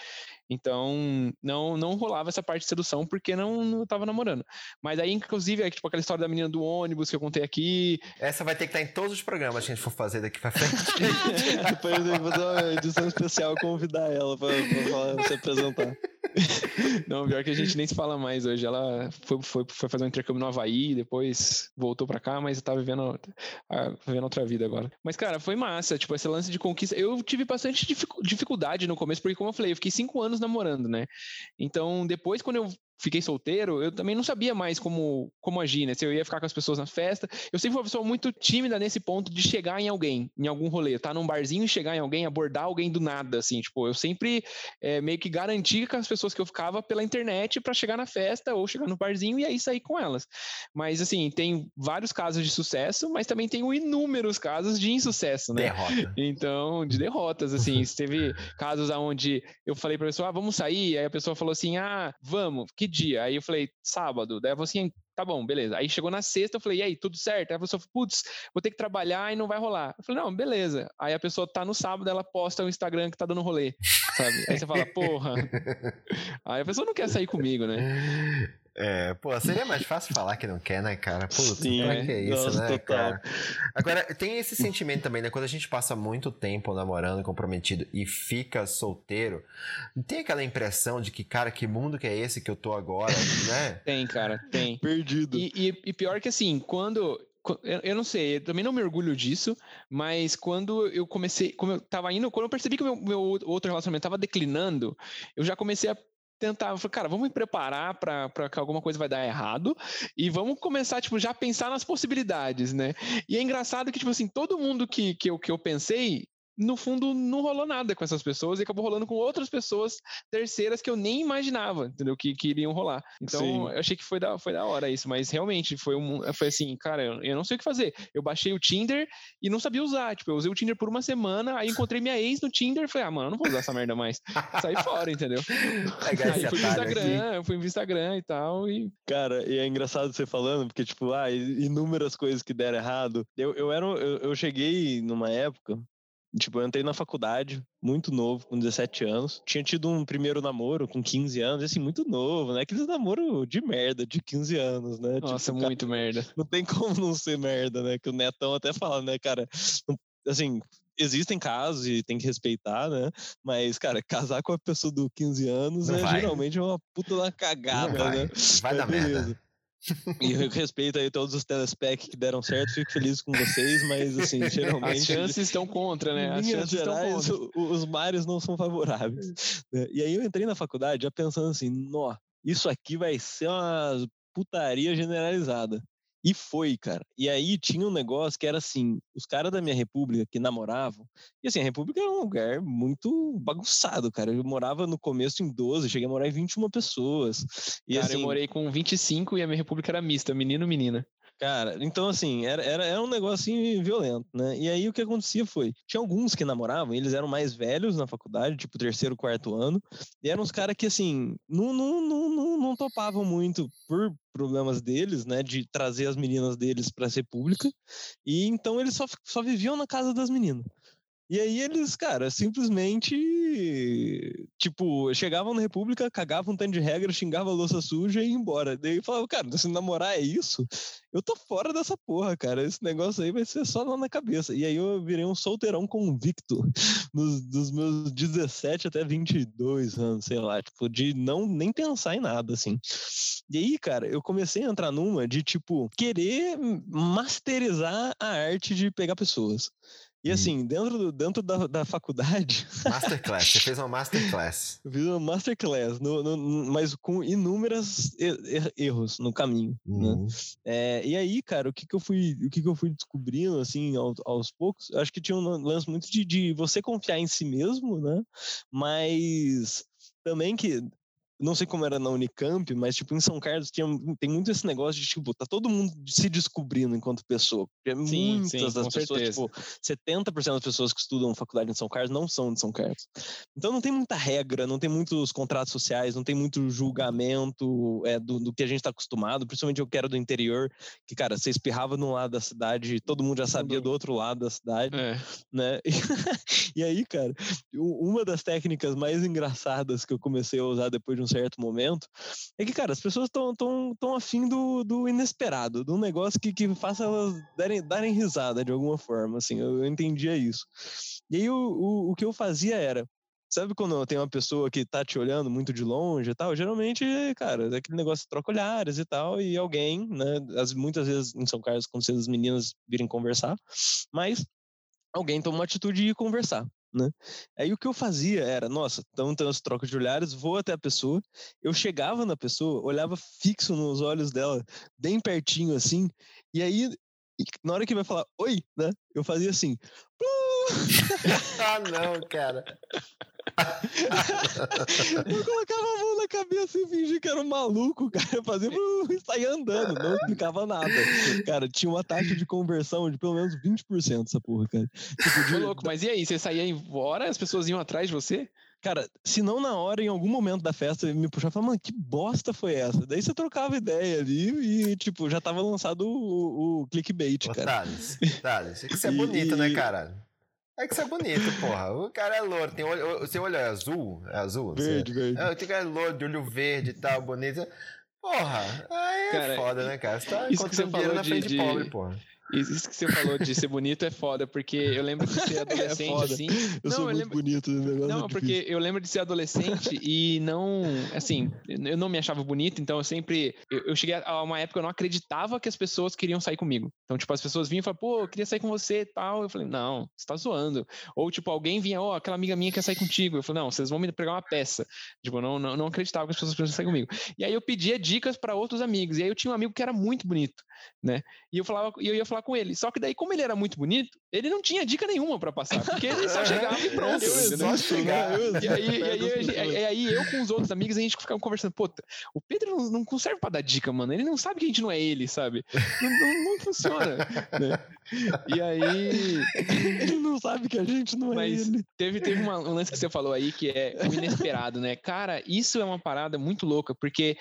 Então, não não rolava essa parte de sedução porque não, não tava namorando. Mas aí, inclusive, é tipo aquela história da menina do ônibus que eu contei aqui. Essa vai ter que estar em todos os programas que a gente for fazer daqui pra frente. Depois eu vou fazer uma edição especial convidar ela pra, pra, falar, se apresentar. Não, pior que a gente nem se fala mais hoje. Ela foi, foi, foi fazer um intercâmbio no Havaí, depois voltou pra cá, mas tá vivendo, vivendo outra vida agora. Mas, cara, foi massa. Tipo, esse lance de conquista. Eu tive bastante dificuldade no começo, porque, como eu falei, eu fiquei cinco anos namorando, né? Então, depois, quando eu fiquei solteiro, eu também não sabia mais como, como agir, né? Se eu ia ficar com as pessoas na festa. Eu sempre fui uma pessoa muito tímida nesse ponto de chegar em alguém, em algum rolê, tá num barzinho e chegar em alguém, abordar alguém do nada, assim. Tipo, eu sempre é, meio que garantia com as pessoas que eu ficava pela internet para chegar na festa ou chegar no barzinho e aí sair com elas. Mas, assim, tem vários casos de sucesso, mas também tem inúmeros casos de insucesso, né? Derrota. Então, de derrotas, assim. teve casos onde eu falei pra pessoa, ah, vamos sair, aí a pessoa falou assim, ah, vamos, que dia? Aí eu falei, sábado. Daí eu falei assim, tá bom, beleza. Aí chegou na sexta, eu falei, e aí, tudo certo? Aí a pessoa falou, putz, vou ter que trabalhar e não vai rolar. Eu falei, não, beleza. Aí a pessoa tá no sábado, ela posta o Instagram que tá dando rolê, sabe? Aí você fala, porra. Aí a pessoa não quer sair comigo, né? É, pô, seria mais fácil falar que não quer, né, cara? Putz, Sim, é que é isso, nossa, né, total. cara? Agora, tem esse sentimento também, né? Quando a gente passa muito tempo namorando, comprometido e fica solteiro, tem aquela impressão de que, cara, que mundo que é esse que eu tô agora, né? Tem, cara, tem. Perdido. E, e, e pior que assim, quando eu não sei, eu também não me orgulho disso, mas quando eu comecei, como eu tava indo, quando eu percebi que o meu, meu outro relacionamento tava declinando, eu já comecei a tentar, eu falei, cara, vamos me preparar para que alguma coisa vai dar errado e vamos começar, tipo, já pensar nas possibilidades, né? E é engraçado que, tipo assim, todo mundo que, que, eu, que eu pensei, no fundo não rolou nada com essas pessoas e acabou rolando com outras pessoas terceiras que eu nem imaginava, entendeu? Que, que iriam rolar. Então, Sim. eu achei que foi da, foi da hora isso, mas realmente foi, um, foi assim, cara, eu, eu, não sei o que fazer. Eu baixei o Tinder e não sabia usar. Tipo, eu usei o Tinder por uma semana, aí encontrei minha ex no Tinder e falei, ah, mano, eu não vou usar essa merda mais. Saí fora, entendeu? aí fui pro Instagram, aqui. eu fui no Instagram e tal. E... Cara, e é engraçado você falando, porque, tipo, ah, inúmeras coisas que deram errado. Eu, eu, era, eu, eu cheguei numa época Tipo, eu entrei na faculdade, muito novo, com 17 anos. Tinha tido um primeiro namoro com 15 anos, assim, muito novo, né? Aqueles namoro de merda, de 15 anos, né? Nossa, tipo, muito cara, merda. Não tem como não ser merda, né? Que o Netão até fala, né, cara? assim, existem casos e tem que respeitar, né? Mas, cara, casar com a pessoa do 15 anos não é vai. geralmente uma puta da cagada, né? Vai dar merda. E eu respeito aí todos os telespec que deram certo, fico feliz com vocês, mas assim, geralmente. As chances estão contra, né? As chances gerais, estão contra. Os mares não são favoráveis. Né? E aí eu entrei na faculdade já pensando assim, nó, isso aqui vai ser uma putaria generalizada. E foi, cara. E aí tinha um negócio que era assim: os caras da minha república que namoravam. E assim, a república era um lugar muito bagunçado, cara. Eu morava no começo em 12, cheguei a morar em 21 pessoas. E cara, assim, eu morei com 25 e a minha república era mista, menino menina. Cara, então assim, era, era, era um negócio assim, violento, né? E aí o que acontecia foi, tinha alguns que namoravam, eles eram mais velhos na faculdade, tipo terceiro, quarto ano, e eram uns caras que assim, não, não, não, não, não topavam muito por problemas deles, né, de trazer as meninas deles para ser pública, e então eles só, só viviam na casa das meninas. E aí eles, cara, simplesmente, tipo, chegavam na República, cagavam um tanto de regra, xingavam a louça suja e ia embora. Daí falavam, cara, se namorar é isso, eu tô fora dessa porra, cara. Esse negócio aí vai ser só lá na cabeça. E aí eu virei um solteirão convicto nos, dos meus 17 até 22 anos, sei lá, tipo, de não nem pensar em nada, assim. E aí, cara, eu comecei a entrar numa de, tipo, querer masterizar a arte de pegar pessoas. E hum. assim, dentro, do, dentro da, da faculdade. Masterclass, você fez uma masterclass. Eu fiz uma masterclass, no, no, mas com inúmeros erros no caminho. Né? Uhum. Né? É, e aí, cara, o que, que eu fui, o que, que eu fui descobrindo, assim, aos, aos poucos, eu acho que tinha um lance muito de, de você confiar em si mesmo, né? Mas também que não sei como era na Unicamp, mas tipo em São Carlos tinha, tem muito esse negócio de tipo, tá todo mundo se descobrindo enquanto pessoa. Sim, Muitas sim, das pessoas, certeza. tipo, 70% das pessoas que estudam faculdade em São Carlos não são de São Carlos. Então não tem muita regra, não tem muitos contratos sociais, não tem muito julgamento é, do, do que a gente tá acostumado, principalmente eu que era do interior, que, cara, você espirrava num lado da cidade, todo mundo já sabia do outro lado da cidade, é. né? E, e aí, cara, uma das técnicas mais engraçadas que eu comecei a usar depois de um certo momento, é que, cara, as pessoas estão tão, tão afim do, do inesperado, de um negócio que, que faça elas darem, darem risada de alguma forma, assim, eu, eu entendia isso. E aí o, o, o que eu fazia era, sabe quando tem uma pessoa que tá te olhando muito de longe e tal? Geralmente, cara, é aquele negócio troca olhares e tal, e alguém, né? As, muitas vezes em São Carlos, quando as meninas virem conversar, mas alguém toma uma atitude de ir conversar né? Aí o que eu fazia era, nossa, então tem as trocas de olhares, vou até a pessoa, eu chegava na pessoa, olhava fixo nos olhos dela, bem pertinho assim, e aí na hora que vai falar oi, né? Eu fazia assim. Ah, não, cara eu colocava a mão na cabeça e fingia que era um maluco, cara. Fazia e saía andando, não explicava nada. Cara, tinha uma taxa de conversão de pelo menos 20% essa porra, cara. Tipo, de... louco, mas e aí? Você saía embora as pessoas iam atrás de você? Cara, se não na hora, em algum momento da festa, me puxava e falava, mano, que bosta foi essa? Daí você trocava ideia ali e, tipo, já tava lançado o, o clickbait, Ô, cara. Thales, Thales, isso é bonito, né, cara? É que isso é bonito, porra. O cara é louro, tem olho, o seu olho é azul? É azul? Verde, você... verde. É, tem cara louro, de olho verde e tal, bonito. Porra, aí é cara, foda, né, cara? Você tá encontrando dinheiro na frente de, de pobre, porra. Isso que você falou de ser bonito é foda, porque eu lembro de ser é adolescente, é assim. Eu não, sou eu muito lembro... bonito, né? negócio Não, é porque eu lembro de ser adolescente e não, assim, eu não me achava bonito, então eu sempre, eu, eu, cheguei a uma época eu não acreditava que as pessoas queriam sair comigo. Então, tipo, as pessoas vinham e falavam, pô, eu queria sair com você e tal. Eu falei, não, você tá zoando. Ou, tipo, alguém vinha, ó, oh, aquela amiga minha quer sair contigo. Eu falei, não, vocês vão me pegar uma peça. Tipo, eu não, não, não acreditava que as pessoas queriam sair comigo. E aí eu pedia dicas para outros amigos. E aí eu tinha um amigo que era muito bonito, né? E eu falava, e eu ia falar com ele. Só que daí como ele era muito bonito, ele não tinha dica nenhuma para passar, porque ele só chegava e pronto. Eu, só chegar. E aí, e aí, e aí, eu com os outros amigos, a gente ficava conversando, pô, o Pedro não, não conserve pra dar dica, mano. Ele não sabe que a gente não é ele, sabe? Não, não, não funciona. né? E aí. Ele não sabe que a gente não é Mas ele. Teve, teve uma, um lance que você falou aí que é o inesperado, né? Cara, isso é uma parada muito louca, porque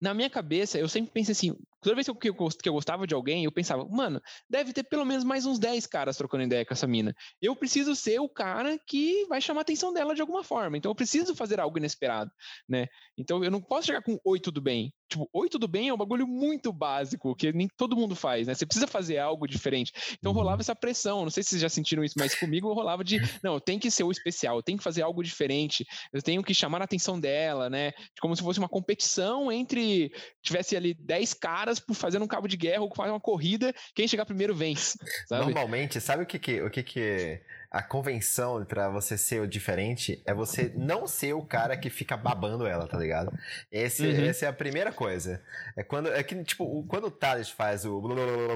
na minha cabeça, eu sempre pensei assim, Toda vez que eu, que eu gostava de alguém, eu pensava, mano, deve ter pelo menos mais uns 10 caras trocando ideia com essa mina. Eu preciso ser o cara que vai chamar a atenção dela de alguma forma. Então eu preciso fazer algo inesperado, né? Então eu não posso chegar com oi, tudo bem. Tipo, oi, tudo bem é um bagulho muito básico, que nem todo mundo faz, né? Você precisa fazer algo diferente. Então uhum. rolava essa pressão. Não sei se vocês já sentiram isso, mas comigo rolava de, não, tenho que ser o especial, eu tenho que fazer algo diferente, eu tenho que chamar a atenção dela, né? Como se fosse uma competição entre tivesse ali 10 caras por fazendo um cabo de guerra ou fazer uma corrida, quem chegar primeiro vence. Sabe? Normalmente, sabe o que que, o que que a convenção para você ser o diferente é você não ser o cara que fica babando ela, tá ligado? Esse, uhum. Essa é a primeira coisa. É quando, é que, tipo, quando o Thales faz o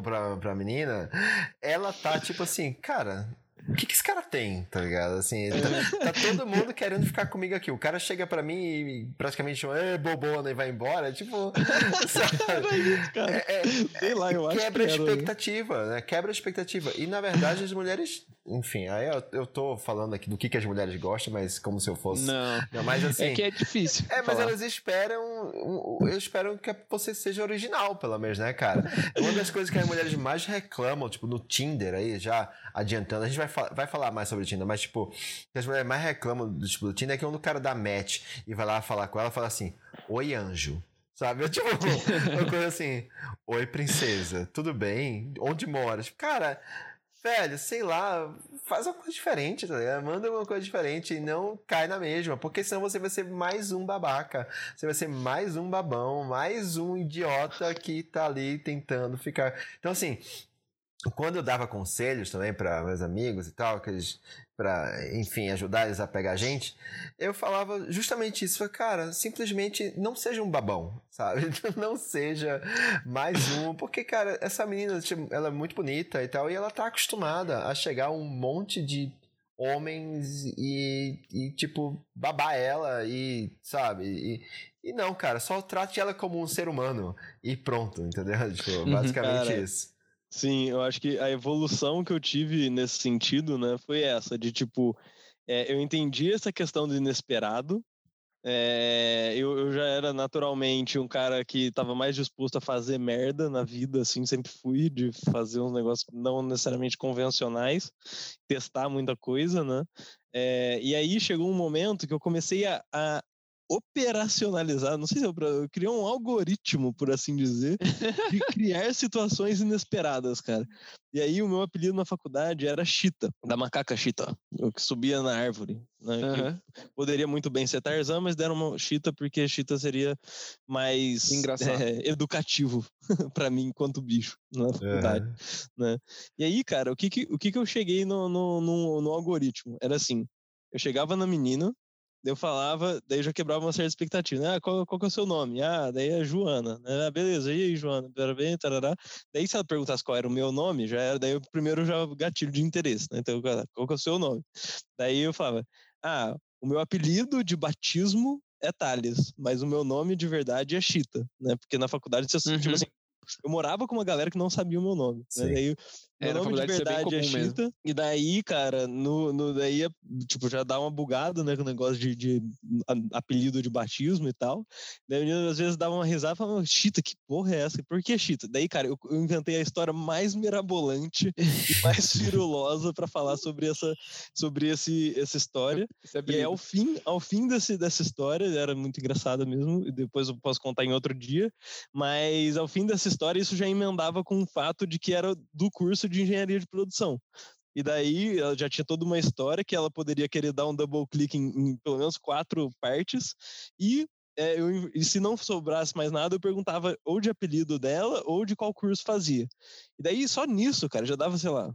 pra, pra menina, ela tá tipo assim, cara, o que, que esse cara tem, tá ligado? Assim, tá, tá, todo mundo querendo ficar comigo aqui. O cara chega pra mim e praticamente chama, é bobona e vai embora. Tipo, sabe? É, é, Sei lá, eu acho quebra a expectativa, né? Quebra a expectativa. E na verdade as mulheres enfim, aí eu, eu tô falando aqui do que, que as mulheres gostam, mas como se eu fosse. Não. não mas assim. É que é difícil. É, mas elas esperam. Um, eles esperam que você seja original, pelo menos, né, cara? Uma das coisas que as mulheres mais reclamam, tipo, no Tinder aí, já adiantando, a gente vai, vai falar mais sobre o Tinder, mas, tipo, as mulheres mais reclamam do, tipo, do Tinder é que quando o cara dá match e vai lá falar com ela, fala assim: Oi, anjo. Sabe? Eu, tipo, uma coisa assim: Oi, princesa, tudo bem? Onde moras? Tipo, cara velho, sei lá, faz uma coisa diferente, tá ligado? Manda uma coisa diferente e não cai na mesma, porque senão você vai ser mais um babaca, você vai ser mais um babão, mais um idiota que tá ali tentando ficar. Então, assim, quando eu dava conselhos também para meus amigos e tal, que eles para, enfim, ajudar eles a pegar a gente, eu falava justamente isso. Cara, simplesmente não seja um babão, sabe? Não seja mais um. Porque, cara, essa menina, tipo, ela é muito bonita e tal, e ela tá acostumada a chegar um monte de homens e, e tipo, babar ela e, sabe? E, e não, cara, só trate ela como um ser humano e pronto, entendeu? Tipo, uhum. basicamente isso. Sim, eu acho que a evolução que eu tive nesse sentido, né, foi essa, de tipo, é, eu entendi essa questão do inesperado, é, eu, eu, já era naturalmente um cara que estava mais disposto a fazer merda na vida, assim, sempre fui de fazer uns negócios não necessariamente convencionais, testar muita coisa, né? É, e aí chegou um momento que eu comecei a, a operacionalizar, não sei se eu, eu criei um algoritmo, por assim dizer, de criar situações inesperadas, cara. E aí o meu apelido na faculdade era Chita, da macaca Chita, o que subia na árvore. Né? Uhum. Poderia muito bem ser Tarzan, mas deram uma Chita porque Chita seria mais é, educativo para mim enquanto bicho na faculdade. Uhum. Né? E aí, cara, o que que, o que, que eu cheguei no, no, no, no algoritmo? Era assim, eu chegava na menina, eu falava, daí já quebrava uma certa expectativa, né? Ah, qual, qual que é o seu nome? Ah, daí é Joana. Ah, beleza, e aí, Joana? Parabéns, tarará. Daí se ela perguntasse qual era o meu nome, já era, daí o primeiro já gatilho de interesse, né? Então, qual que é o seu nome? Daí eu falava, ah, o meu apelido de batismo é Thales, mas o meu nome de verdade é Chita, né? Porque na faculdade você, tipo uhum. tipo assim, eu morava com uma galera que não sabia o meu nome. Né? Daí, meu é, nome de verdade é Chita. Mesmo. E daí, cara, no, no, daí, tipo, já dá uma bugada, né? Com o negócio de, de apelido de batismo e tal. Daí, às vezes, dava uma risada e falava, Chita, que porra é essa? Por que Chita? Daí, cara, eu, eu inventei a história mais mirabolante e mais firulosa para falar sobre essa, sobre esse, essa história. É e ao fim, ao fim desse, dessa história, era muito engraçada mesmo, e depois eu posso contar em outro dia, mas ao fim dessa história, isso já emendava com o fato de que era do curso de engenharia de produção. E daí ela já tinha toda uma história que ela poderia querer dar um double click em, em pelo menos quatro partes. E, é, eu, e se não sobrasse mais nada, eu perguntava ou de apelido dela ou de qual curso fazia. E daí só nisso, cara, já dava, sei lá,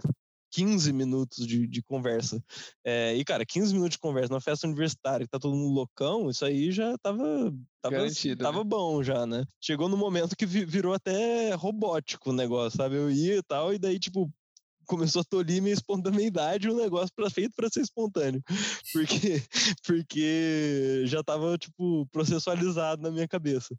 15 minutos de, de conversa. É, e, cara, 15 minutos de conversa numa festa universitária que tá todo mundo loucão, isso aí já tava. Tava, Garantido, tava né? bom já, né? Chegou no momento que virou até robótico o negócio, sabe? Eu ia e tal, e daí, tipo, começou a tolir minha espontaneidade um negócio pra, feito para ser espontâneo. Porque, porque já tava, tipo, processualizado na minha cabeça.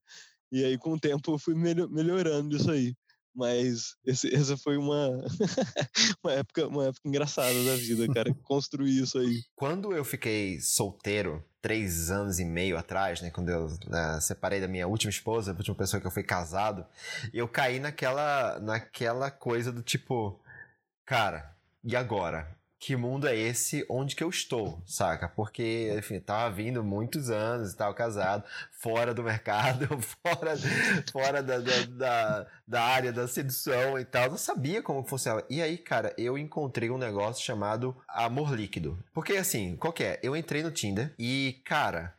E aí, com o tempo, eu fui melhorando isso aí. Mas esse, essa foi uma, uma, época, uma época engraçada da vida, cara. Construir isso aí. Quando eu fiquei solteiro, três anos e meio atrás, né? Quando eu né, separei da minha última esposa, a última pessoa que eu fui casado, eu caí naquela, naquela coisa do tipo, cara, e agora? Que mundo é esse onde que eu estou, saca? Porque, enfim, tava vindo muitos anos e tal, casado, fora do mercado, fora, fora da, da, da, área da sedução e tal, não sabia como funcionava. E aí, cara, eu encontrei um negócio chamado amor líquido. Porque, assim, qual que é? Eu entrei no Tinder e, cara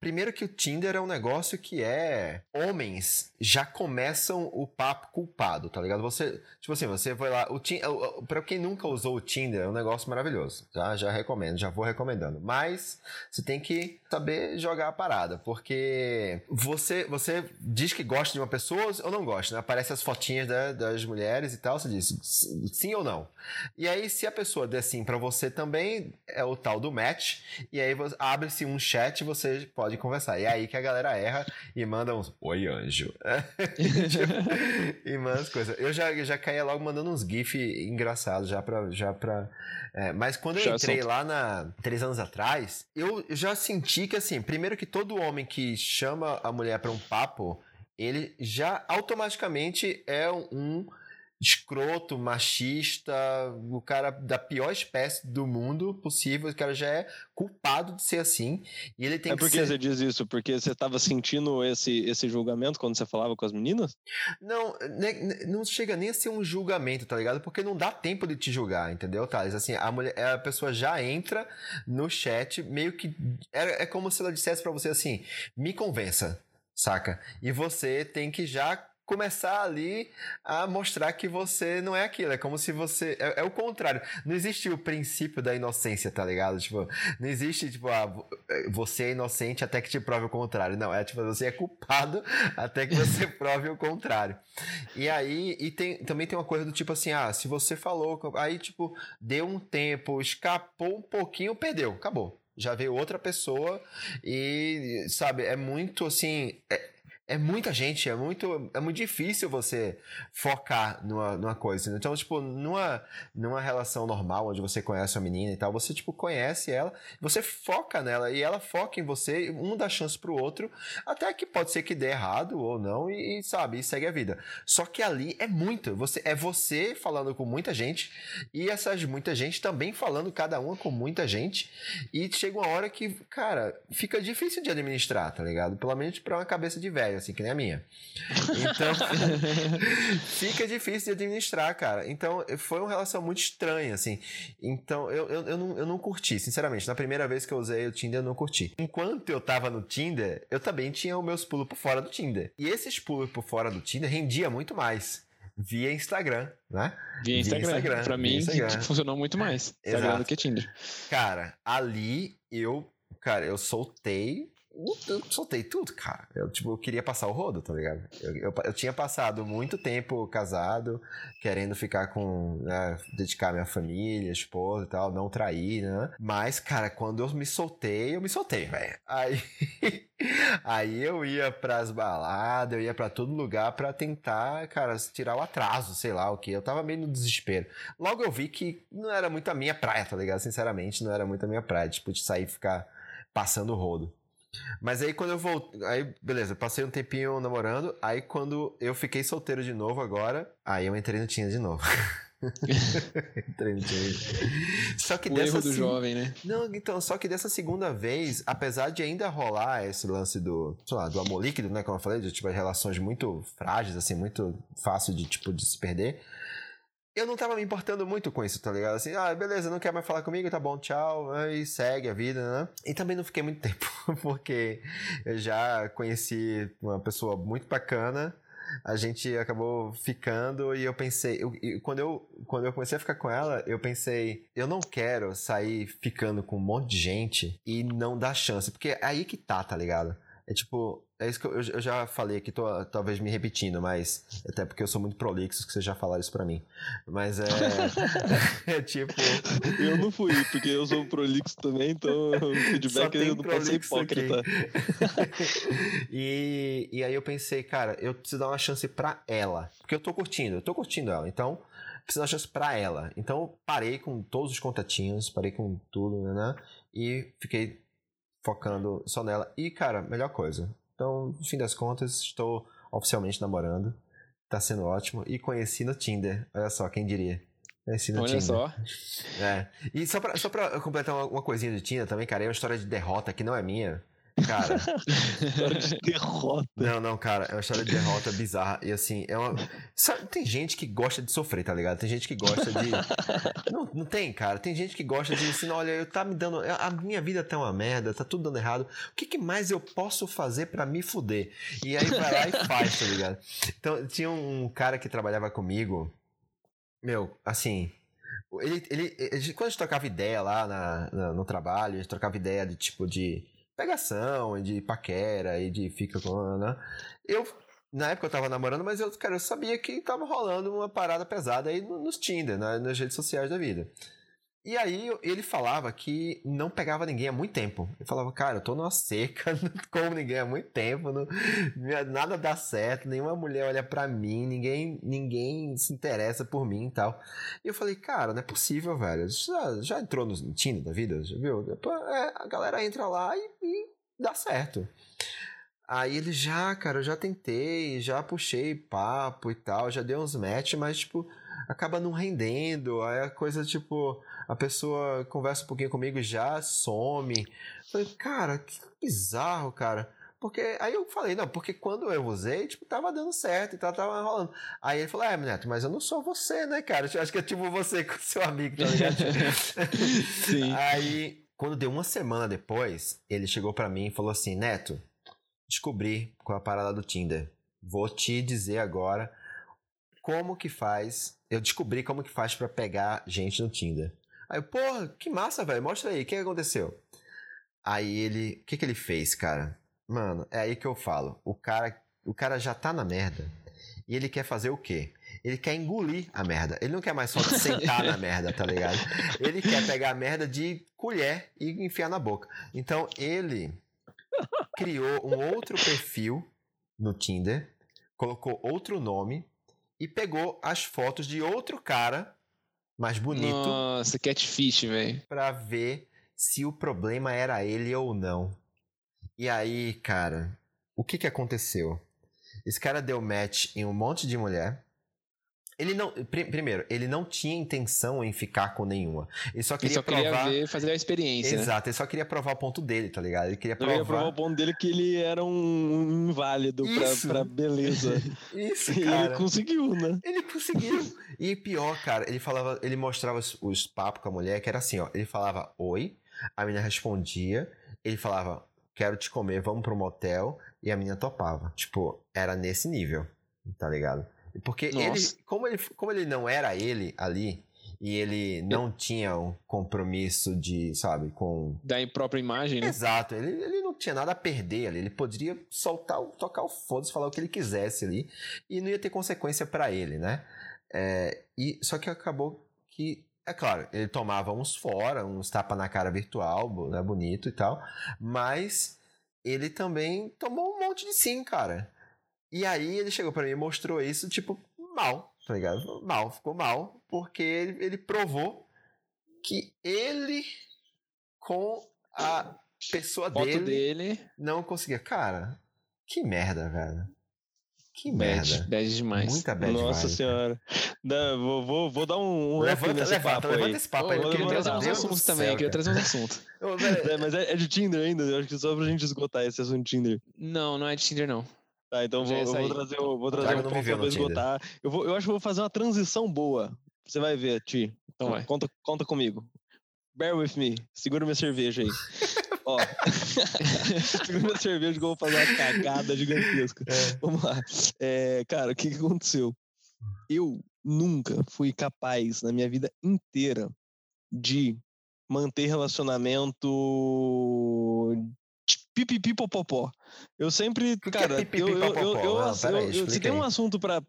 Primeiro que o Tinder é um negócio que é. Homens já começam o papo culpado, tá ligado? Você. Tipo assim, você vai lá. O Tinder, pra quem nunca usou o Tinder, é um negócio maravilhoso. Tá? Já recomendo, já vou recomendando. Mas você tem que saber jogar a parada. Porque você, você diz que gosta de uma pessoa ou não gosta, né? Aparece as fotinhas da, das mulheres e tal. Você diz sim ou não. E aí, se a pessoa der sim pra você também, é o tal do match. E aí abre-se um chat e você pode pode conversar. E é aí que a galera erra e manda uns Oi, anjo. e manda as coisas. Eu já, já caía logo mandando uns GIF engraçados já pra. Já pra é, mas quando eu entrei lá na três anos atrás, eu já senti que assim, primeiro que todo homem que chama a mulher para um papo, ele já automaticamente é um escroto, machista, o cara da pior espécie do mundo possível, o cara já é culpado de ser assim. E ele tem é porque ser... você diz isso? Porque você estava sentindo esse, esse julgamento quando você falava com as meninas? Não, não chega nem a ser um julgamento, tá ligado? Porque não dá tempo de te julgar, entendeu, Thales? Assim, a, mulher, a pessoa já entra no chat meio que. É, é como se ela dissesse para você assim: me convença, saca? E você tem que já começar ali a mostrar que você não é aquilo. É como se você. É, é, o contrário. Não existe o princípio da inocência, tá ligado? Tipo, não existe, tipo, ah, você é inocente até que te prove o contrário. Não, é tipo, você é culpado até que você prove o contrário. E aí, e tem, também tem uma coisa do tipo assim, ah, se você falou, aí, tipo, deu um tempo, escapou um pouquinho, perdeu, acabou já veio outra pessoa e, sabe, é muito assim. É, é muita gente, é muito, é muito difícil você focar numa, numa coisa. Então, tipo, numa, numa relação normal, onde você conhece uma menina e tal, você, tipo, conhece ela, você foca nela e ela foca em você, um dá chance pro outro, até que pode ser que dê errado ou não, e, e sabe, e segue a vida. Só que ali é muito, você, é você falando com muita gente, e essas muita gente também falando cada uma com muita gente, e chega uma hora que, cara, fica difícil de administrar, tá ligado? Pelo menos pra uma cabeça de velho assim, que nem a minha. Então, fica difícil de administrar, cara. Então, foi uma relação muito estranha, assim. Então, eu, eu, eu, não, eu não curti, sinceramente. Na primeira vez que eu usei o Tinder, eu não curti. Enquanto eu tava no Tinder, eu também tinha os meus pulos por fora do Tinder. E esses pulos por fora do Tinder rendia muito mais via Instagram, né? Via Instagram. Via Instagram pra mim, Instagram. funcionou muito mais. Instagram Exato. do que Tinder. Cara, ali eu, cara, eu soltei eu soltei tudo, cara. Eu, tipo, eu queria passar o rodo, tá ligado? Eu, eu, eu tinha passado muito tempo casado, querendo ficar com, né, dedicar minha família, esposa e tal, não trair, né? Mas, cara, quando eu me soltei, eu me soltei, velho. Aí, aí eu ia pras baladas, eu ia para todo lugar para tentar, cara, tirar o atraso, sei lá o que. Eu tava meio no desespero. Logo eu vi que não era muito a minha praia, tá ligado? Sinceramente, não era muito a minha praia, tipo, de sair e ficar passando o rodo. Mas aí quando eu voltei. Aí, beleza, passei um tempinho namorando. Aí quando eu fiquei solteiro de novo agora, aí eu entrei no Tinha de novo. entrei no. Só que o dessa. Erro do jovem, né? Não, então, só que dessa segunda vez, apesar de ainda rolar esse lance do, sei lá, do amor líquido, né? Como eu falei, de tipo, relações muito frágeis, assim, muito fácil de, tipo, de se perder eu não tava me importando muito com isso, tá ligado? Assim, ah, beleza, não quer mais falar comigo, tá bom, tchau, aí segue a vida, né? E também não fiquei muito tempo, porque eu já conheci uma pessoa muito bacana, a gente acabou ficando e eu pensei, eu, quando, eu, quando eu comecei a ficar com ela, eu pensei, eu não quero sair ficando com um monte de gente e não dar chance, porque é aí que tá, tá ligado? É tipo, é isso que eu, eu já falei aqui, tô talvez me repetindo, mas até porque eu sou muito prolixo, que vocês já falaram isso pra mim. Mas é, é tipo. Eu não fui, porque eu sou prolixo também, então o feedback eu não posso ser hipócrita. e, e aí eu pensei, cara, eu preciso dar uma chance pra ela. Porque eu tô curtindo, eu tô curtindo ela. Então, preciso dar uma chance pra ela. Então, parei com todos os contatinhos, parei com tudo, né? E fiquei focando só nela. E, cara, melhor coisa. Então, no fim das contas, estou oficialmente namorando. Tá sendo ótimo. E conheci no Tinder. Olha só, quem diria. Conheci no Olha Tinder. só. É. E só pra, só pra completar uma, uma coisinha do Tinder também, cara, é uma história de derrota que não é minha. Cara. história de derrota. Não, não, cara, é uma história de derrota bizarra. E assim, é uma. Sabe, tem gente que gosta de sofrer, tá ligado? Tem gente que gosta de. não, não tem, cara. Tem gente que gosta de assim, olha, eu tá me dando. A minha vida tá uma merda, tá tudo dando errado. O que, que mais eu posso fazer para me fuder? E aí vai lá e faz, tá ligado? Então, tinha um cara que trabalhava comigo. Meu, assim, ele, ele, ele, quando a gente trocava ideia lá na, na, no trabalho, a gente trocava ideia de tipo de pegação, e de paquera, e de fica com. Né? Eu, na época eu tava namorando, mas eu, cara, eu sabia que tava rolando uma parada pesada aí nos Tinder, né, nas redes sociais da vida. E aí ele falava que não pegava ninguém há muito tempo. Ele falava, cara, eu tô numa seca, não como ninguém há muito tempo, não, nada dá certo, nenhuma mulher olha para mim, ninguém ninguém se interessa por mim e tal. E eu falei, cara, não é possível, velho. Já, já entrou no Tinder da vida, já viu? É, a galera entra lá e, e dá certo. Aí ele já, cara, eu já tentei, já puxei papo e tal, já dei uns match, mas tipo, acaba não rendendo. Aí a coisa, tipo, a pessoa conversa um pouquinho comigo e já some. falei, cara, que bizarro, cara. Porque aí eu falei, não, porque quando eu usei, tipo, tava dando certo e tava, tava rolando. Aí ele falou, é, Neto, mas eu não sou você, né, cara? Eu acho que é tipo você com seu amigo, tá ligado? Sim. Aí, quando deu uma semana depois, ele chegou para mim e falou assim, Neto, descobri com a parada do Tinder. Vou te dizer agora como que faz. Eu descobri como que faz para pegar gente no Tinder. Aí, porra, que massa, velho. Mostra aí, o que aconteceu? Aí ele. O que, que ele fez, cara? Mano, é aí que eu falo. O cara, o cara já tá na merda. E ele quer fazer o quê? Ele quer engolir a merda. Ele não quer mais só sentar na merda, tá ligado? Ele quer pegar a merda de colher e enfiar na boca. Então ele criou um outro perfil no Tinder, colocou outro nome e pegou as fotos de outro cara mais bonito. Nossa, catfish, velho. Pra ver se o problema era ele ou não. E aí, cara, o que que aconteceu? Esse cara deu match em um monte de mulher. Ele não. Pr primeiro, ele não tinha intenção em ficar com nenhuma. Ele só queria, ele só provar... queria ver, fazer a experiência. Né? Exato, né? ele só queria provar o ponto dele, tá ligado? Ele queria provar. Ele provar o ponto dele que ele era um inválido pra, pra, beleza. Isso, cara. Ele conseguiu, né? Ele conseguiu. E pior, cara, ele falava, ele mostrava os, os papos com a mulher, que era assim, ó. Ele falava oi, a menina respondia, ele falava, quero te comer, vamos pro motel, e a menina topava. Tipo, era nesse nível, tá ligado? Porque ele como, ele, como ele não era ele ali, e ele não tinha um compromisso de, sabe, com. Da própria imagem, né? Exato, ele, ele não tinha nada a perder ali. Ele poderia soltar, tocar o foda-se, falar o que ele quisesse ali, e não ia ter consequência para ele, né? É, e, só que acabou que. É claro, ele tomava uns fora, uns tapa na cara virtual, né, bonito e tal, mas ele também tomou um monte de sim, cara. E aí ele chegou para mim e mostrou isso, tipo, mal, tá ligado? Mal, ficou mal, porque ele, ele provou que ele, com a pessoa dele, dele, não conseguia. Cara, que merda, velho. Que bad, merda. Bad demais. Muita bad Nossa demais, senhora. Dá, vou, vou, vou dar um, um levanta, levanta, papo levanta aí. esse papo aí. eu porque, queria trazer uns assuntos do também, eu queria trazer uns assuntos. Mas é, é de Tinder ainda? Eu acho que só pra gente esgotar esse assunto de Tinder. Não, não é de Tinder, não. Tá, então vou, eu vou trazer, o- vou trazer Thiago um ponto pra esgotar. Eu, vou, eu acho que vou fazer uma transição boa. Você vai ver, Ti. Então vai. Conta, conta comigo. Bear with me. Segura minha cerveja aí. Ó. Segura minha cerveja que eu vou fazer uma cagada gigantesca. Vamos lá. É, cara, o que, que aconteceu? Eu nunca fui capaz, na minha vida inteira, de manter relacionamento pipipipopopó. Eu sempre, cara, eu, eu, eu, eu, se tem um assunto pra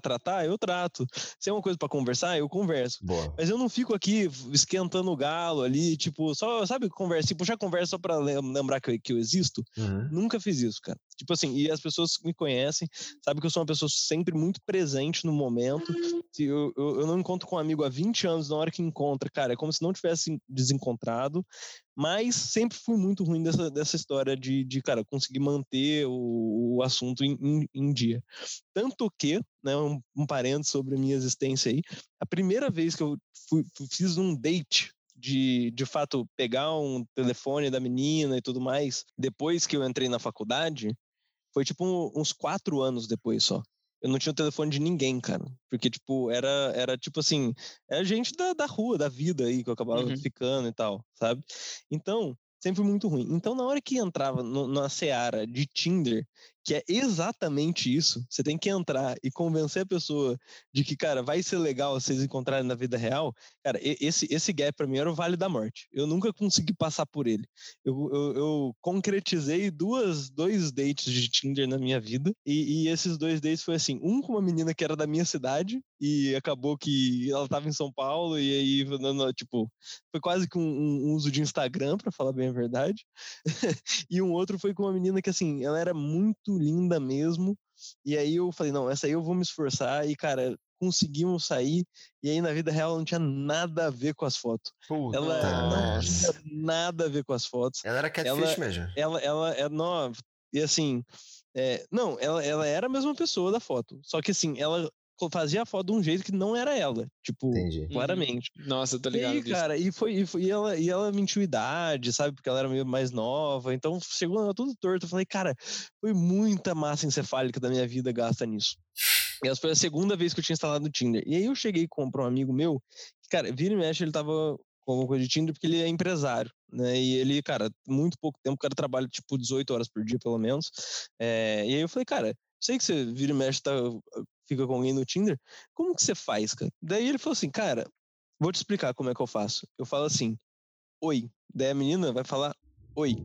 tratar, eu trato. Se é uma coisa pra conversar, eu converso. Boa. Mas eu não fico aqui esquentando o galo ali, tipo, só, sabe, conversa, puxar conversa só pra lembrar que eu, que eu existo. Uhum. Nunca fiz isso, cara. Tipo assim, e as pessoas que me conhecem sabem que eu sou uma pessoa sempre muito presente no momento. Se eu, eu, eu não encontro com um amigo há 20 anos, na hora que encontra, cara, é como se não tivesse desencontrado. Mas sempre fui muito ruim dessa, dessa história de, de cara, conseguir manter o, o assunto em, em, em, dia. Tanto que, né, um, um parênteses sobre a minha existência aí, a primeira vez que eu fui, fiz um date de, de fato, pegar um telefone da menina e tudo mais, depois que eu entrei na faculdade, foi tipo uns quatro anos depois só eu não tinha o telefone de ninguém, cara. Porque, tipo, era, era tipo assim, é gente da, da rua, da vida aí, que eu acabava uhum. ficando e tal, sabe? Então, sempre muito ruim. Então, na hora que entrava no, na seara de Tinder, que é exatamente isso, você tem que entrar e convencer a pessoa de que, cara, vai ser legal vocês encontrarem na vida real, cara, esse, esse gap pra mim era o vale da morte. Eu nunca consegui passar por ele. Eu, eu, eu concretizei duas, dois dates de Tinder na minha vida, e, e, esses dois dates foi assim, um com uma menina que era da minha cidade, e acabou que ela tava em São Paulo, e aí, tipo, foi quase que um, um uso de Instagram, para falar bem a verdade, e um outro foi com uma menina que, assim, ela era muito linda mesmo. E aí eu falei, não, essa aí eu vou me esforçar. E, cara, conseguimos sair. E aí na vida real não tinha nada a ver com as fotos. Puta ela não tinha nada a ver com as fotos. Ela era catfish ela, mesmo. Ela, ela, é não, e assim, é, não, ela, ela era a mesma pessoa da foto. Só que assim, ela fazia a foto de um jeito que não era ela, tipo, Entendi. claramente. Uhum. Nossa, tô ligado. E, disso. cara, e foi, e, foi, e, ela, e ela mentiu idade, sabe? Porque ela era meio mais nova, então chegou tudo torto. Eu falei, cara, foi muita massa encefálica da minha vida gasta nisso. E essa foi a segunda vez que eu tinha instalado o Tinder. E aí eu cheguei para um amigo meu, que, cara, vira e mexe, ele tava com alguma coisa de Tinder, porque ele é empresário, né? E ele, cara, muito pouco tempo, o cara trabalha tipo 18 horas por dia, pelo menos. É, e aí eu falei, cara, sei que você vira e mexe, tá, fica com alguém no Tinder, como que você faz, cara? Daí ele falou assim, cara, vou te explicar como é que eu faço. Eu falo assim, oi. Daí a menina vai falar, oi.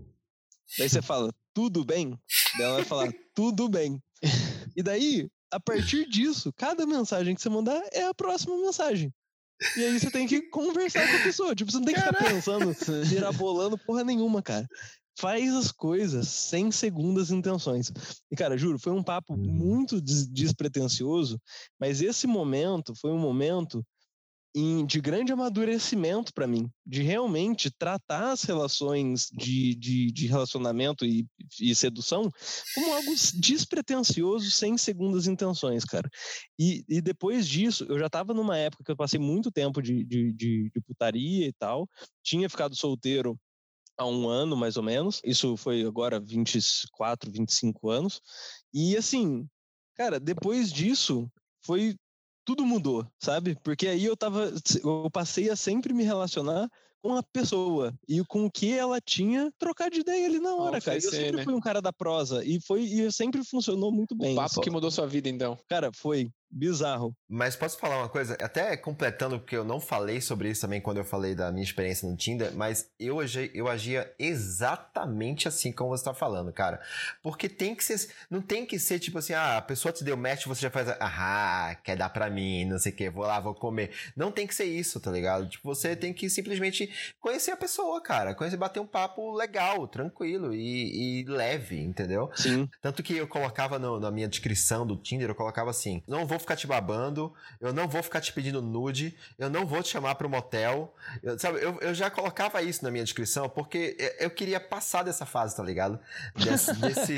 Daí você fala, tudo bem? Daí ela vai falar, tudo bem. E daí, a partir disso, cada mensagem que você mandar é a próxima mensagem. E aí você tem que conversar com a pessoa. Tipo, você não tem que Caraca. ficar pensando, mirabolando porra nenhuma, cara faz as coisas sem segundas intenções. E, cara, juro, foi um papo uhum. muito despretensioso, mas esse momento foi um momento em, de grande amadurecimento para mim, de realmente tratar as relações de, de, de relacionamento e, e, sedução como algo despretensioso, sem segundas intenções, cara. E, e depois disso, eu já estava numa época que eu passei muito tempo de, de, de, de putaria e tal, tinha ficado solteiro há um ano, mais ou menos. Isso foi agora 24, 25 anos. E assim, cara, depois disso, foi. Tudo mudou, sabe? Porque aí eu tava. Eu passei a sempre me relacionar com a pessoa e com o que ela tinha trocar de ideia ali na hora, cara. Eu sempre né? fui um cara da prosa e foi e sempre funcionou muito bem. O papo que mudou sua vida, então. Cara, foi bizarro. Mas posso falar uma coisa? Até completando, porque eu não falei sobre isso também quando eu falei da minha experiência no Tinder, mas eu, agi, eu agia exatamente assim como você tá falando, cara. Porque tem que ser. Não tem que ser tipo assim, ah, a pessoa te deu match, você já faz. Ah, quer dar pra mim, não sei o que, vou lá, vou comer. Não tem que ser isso, tá ligado? Tipo, você tem que simplesmente conhecer a pessoa, cara. Conhecer, bater um papo legal, tranquilo e, e leve, entendeu? Sim. Tanto que eu colocava no, na minha descrição do Tinder, eu colocava assim: não vou ficar te babando, eu não vou ficar te pedindo nude, eu não vou te chamar para o motel. Eu, sabe, eu, eu já colocava isso na minha descrição porque eu queria passar dessa fase, tá ligado? Desse. desse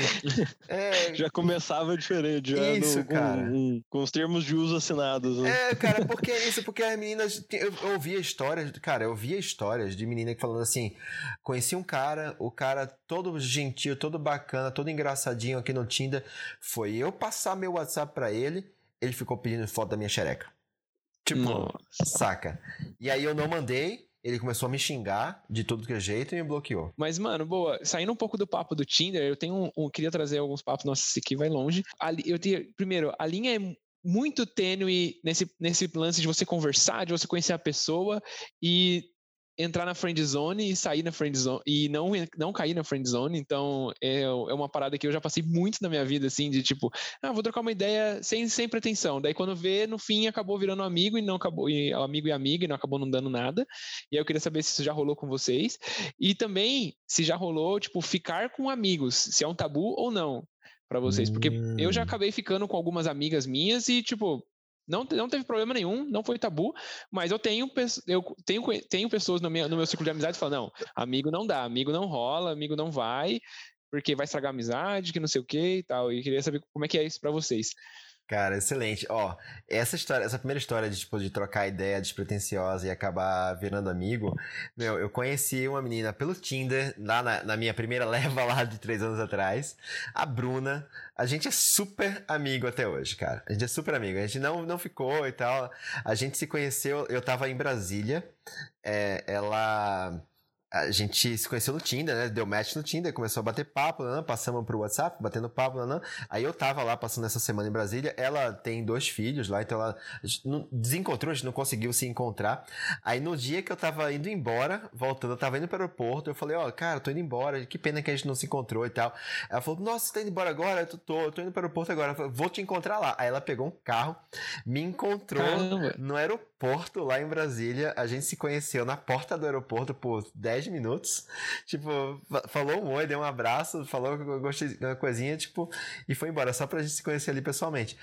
é... Já começava diferente, já isso, no, cara. Com, com, os termos de uso assinados. Né? É, cara, porque é isso, porque as meninas. Eu, eu ouvia histórias, cara, eu ouvia histórias de menina falando assim: conheci um cara, o cara todo gentil, todo bacana, todo engraçadinho aqui no Tinder. Foi eu passar meu WhatsApp para ele ele ficou pedindo foto da minha xereca. Tipo, Nossa. saca? E aí eu não mandei, ele começou a me xingar de tudo que é jeito e me bloqueou. Mas, mano, boa, saindo um pouco do papo do Tinder, eu tenho um, um queria trazer alguns papos, nossa, esse aqui vai longe. eu tenho, primeiro, a linha é muito tênue nesse, nesse lance de você conversar, de você conhecer a pessoa e entrar na friend zone e sair na friend zone e não, não cair na friend zone. Então é, é uma parada que eu já passei muito na minha vida, assim, de tipo, ah, vou trocar uma ideia sem, sem pretensão. Daí quando vê, no fim acabou virando amigo e não acabou, e, amigo e amiga, e não acabou não dando nada. E aí eu queria saber se isso já rolou com vocês. E também se já rolou, tipo, ficar com amigos, se é um tabu ou não para vocês. Porque hum. eu já hum. acabei ficando com algumas amigas minhas e, tipo, não, não teve problema nenhum, não foi tabu, mas eu tenho, eu tenho, tenho pessoas no meu, no meu ciclo de amizade que falam, não, amigo não dá, amigo não rola, amigo não vai, porque vai estragar a amizade, que não sei o que e tal. E queria saber como é que é isso para vocês. Cara, excelente. Ó, essa história, essa primeira história de, tipo, de trocar ideia despretensiosa e acabar virando amigo, meu, eu conheci uma menina pelo Tinder, lá na, na minha primeira leva lá de três anos atrás, a Bruna. A gente é super amigo até hoje, cara. A gente é super amigo. A gente não, não ficou e tal. A gente se conheceu, eu tava em Brasília. É, ela a gente se conheceu no Tinder, né? Deu match no Tinder, começou a bater papo, né? passamos pro WhatsApp, batendo papo, né? Aí eu tava lá passando essa semana em Brasília. Ela tem dois filhos lá, então ela não, desencontrou, a gente não conseguiu se encontrar. Aí no dia que eu tava indo embora, voltando, eu tava indo pro aeroporto, eu falei, ó, oh, cara, tô indo embora, que pena que a gente não se encontrou e tal. Ela falou, nossa, você tá indo embora agora? Eu tô, tô, tô indo pro aeroporto agora. Falei, vou te encontrar lá. Aí ela pegou um carro, me encontrou Caramba. no aeroporto lá em Brasília. A gente se conheceu na porta do aeroporto por 10 10 minutos. Tipo, falou um oi, deu um abraço, falou que gostei de uma coisinha, tipo, e foi embora, só pra gente se conhecer ali pessoalmente.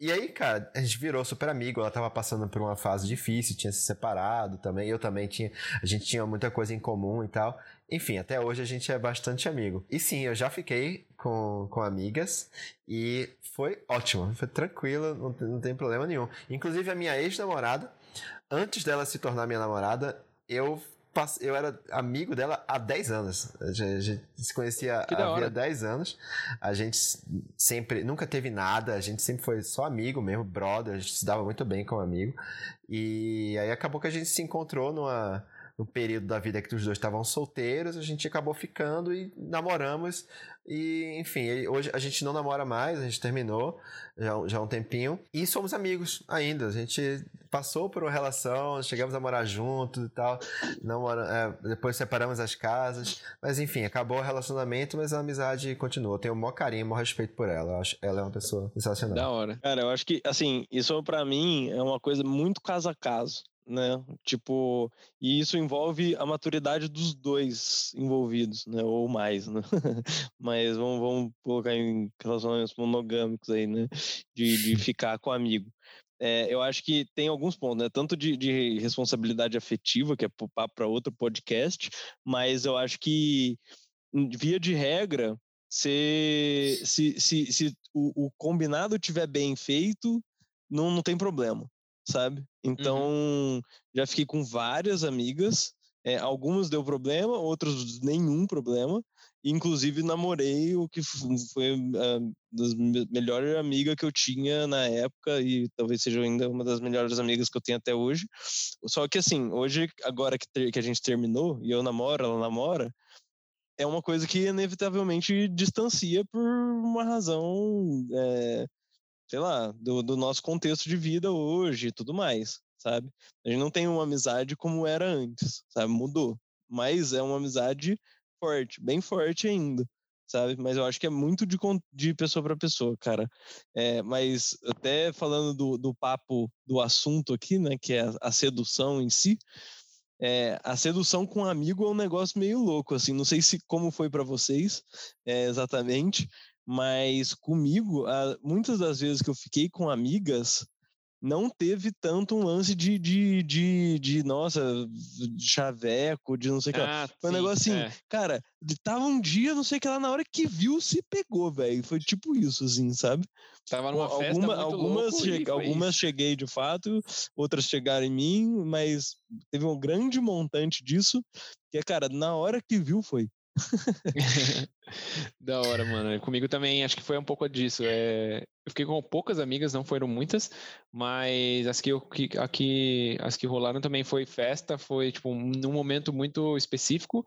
E aí, cara, a gente virou super amigo. Ela tava passando por uma fase difícil, tinha se separado também. Eu também tinha. A gente tinha muita coisa em comum e tal. Enfim, até hoje a gente é bastante amigo. E sim, eu já fiquei com, com amigas e foi ótimo, foi tranquilo, não, não tem problema nenhum. Inclusive, a minha ex-namorada, antes dela se tornar minha namorada, eu eu era amigo dela há 10 anos. A gente se conhecia há 10 anos. A gente sempre, nunca teve nada, a gente sempre foi só amigo mesmo, brother, a gente se dava muito bem como amigo. E aí acabou que a gente se encontrou numa, no período da vida que os dois estavam solteiros, a gente acabou ficando e namoramos. E, enfim, hoje a gente não namora mais, a gente terminou já, já há um tempinho. E somos amigos ainda. A gente passou por uma relação, chegamos a morar juntos e tal. Namora, é, depois separamos as casas. Mas enfim, acabou o relacionamento, mas a amizade continua. Eu tenho o maior carinho, o maior respeito por ela. Eu acho, ela é uma pessoa sensacional. Da hora. Cara, eu acho que, assim, isso para mim é uma coisa muito caso a caso né? Tipo, e isso envolve a maturidade dos dois envolvidos, né? Ou mais, né? Mas vamos, vamos colocar em relacionamentos monogâmicos aí, né? De, de ficar com amigo. É, eu acho que tem alguns pontos, né? Tanto de, de responsabilidade afetiva, que é para outro podcast, mas eu acho que, via de regra, se, se, se, se o, o combinado tiver bem feito, não, não tem problema sabe? Então, uhum. já fiquei com várias amigas. É, algumas deu problema, outras nenhum problema. Inclusive, namorei o que foi a das melhores amigas que eu tinha na época e talvez seja ainda uma das melhores amigas que eu tenho até hoje. Só que, assim, hoje, agora que, ter, que a gente terminou e eu namoro, ela namora, é uma coisa que inevitavelmente distancia por uma razão é, sei lá, do, do nosso contexto de vida hoje e tudo mais, sabe? A gente não tem uma amizade como era antes, sabe? Mudou. Mas é uma amizade forte, bem forte ainda, sabe? Mas eu acho que é muito de, de pessoa para pessoa, cara. É, mas até falando do, do papo, do assunto aqui, né, que é a, a sedução em si, é, a sedução com um amigo é um negócio meio louco, assim. Não sei se como foi para vocês é, exatamente, mas comigo, muitas das vezes que eu fiquei com amigas, não teve tanto um lance de, de, de, de nossa, de chaveco, de não sei o que lá. Ah, Foi um negócio assim, é. cara, tava um dia, não sei o que lá, na hora que viu, se pegou, velho. Foi tipo isso, assim, sabe? Tava numa Alguma, festa muito algumas, che algumas cheguei de fato, outras chegaram em mim, mas teve um grande montante disso, que, cara, na hora que viu, foi. da hora, mano. Comigo também acho que foi um pouco disso. É... Eu fiquei com poucas amigas, não foram muitas, mas as que, eu, que, aqui, as que rolaram também foi festa, foi tipo num momento muito específico.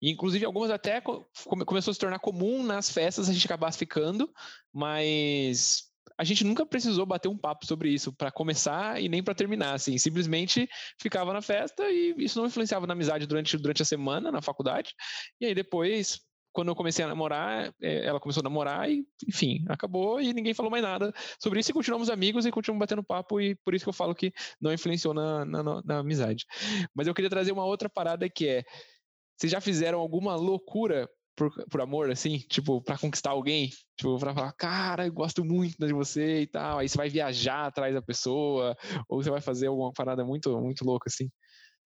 E, inclusive, algumas até começou a se tornar comum nas festas a gente acabar ficando, mas a gente nunca precisou bater um papo sobre isso para começar e nem para terminar, assim. Simplesmente ficava na festa e isso não influenciava na amizade durante, durante a semana, na faculdade. E aí depois, quando eu comecei a namorar, é, ela começou a namorar e, enfim, acabou e ninguém falou mais nada sobre isso e continuamos amigos e continuamos batendo papo e por isso que eu falo que não influenciou na, na, na amizade. Mas eu queria trazer uma outra parada que é, vocês já fizeram alguma loucura por, por amor, assim, tipo, para conquistar alguém, tipo, pra falar, cara, eu gosto muito de você e tal, aí você vai viajar atrás da pessoa, ou você vai fazer alguma parada muito, muito louca, assim.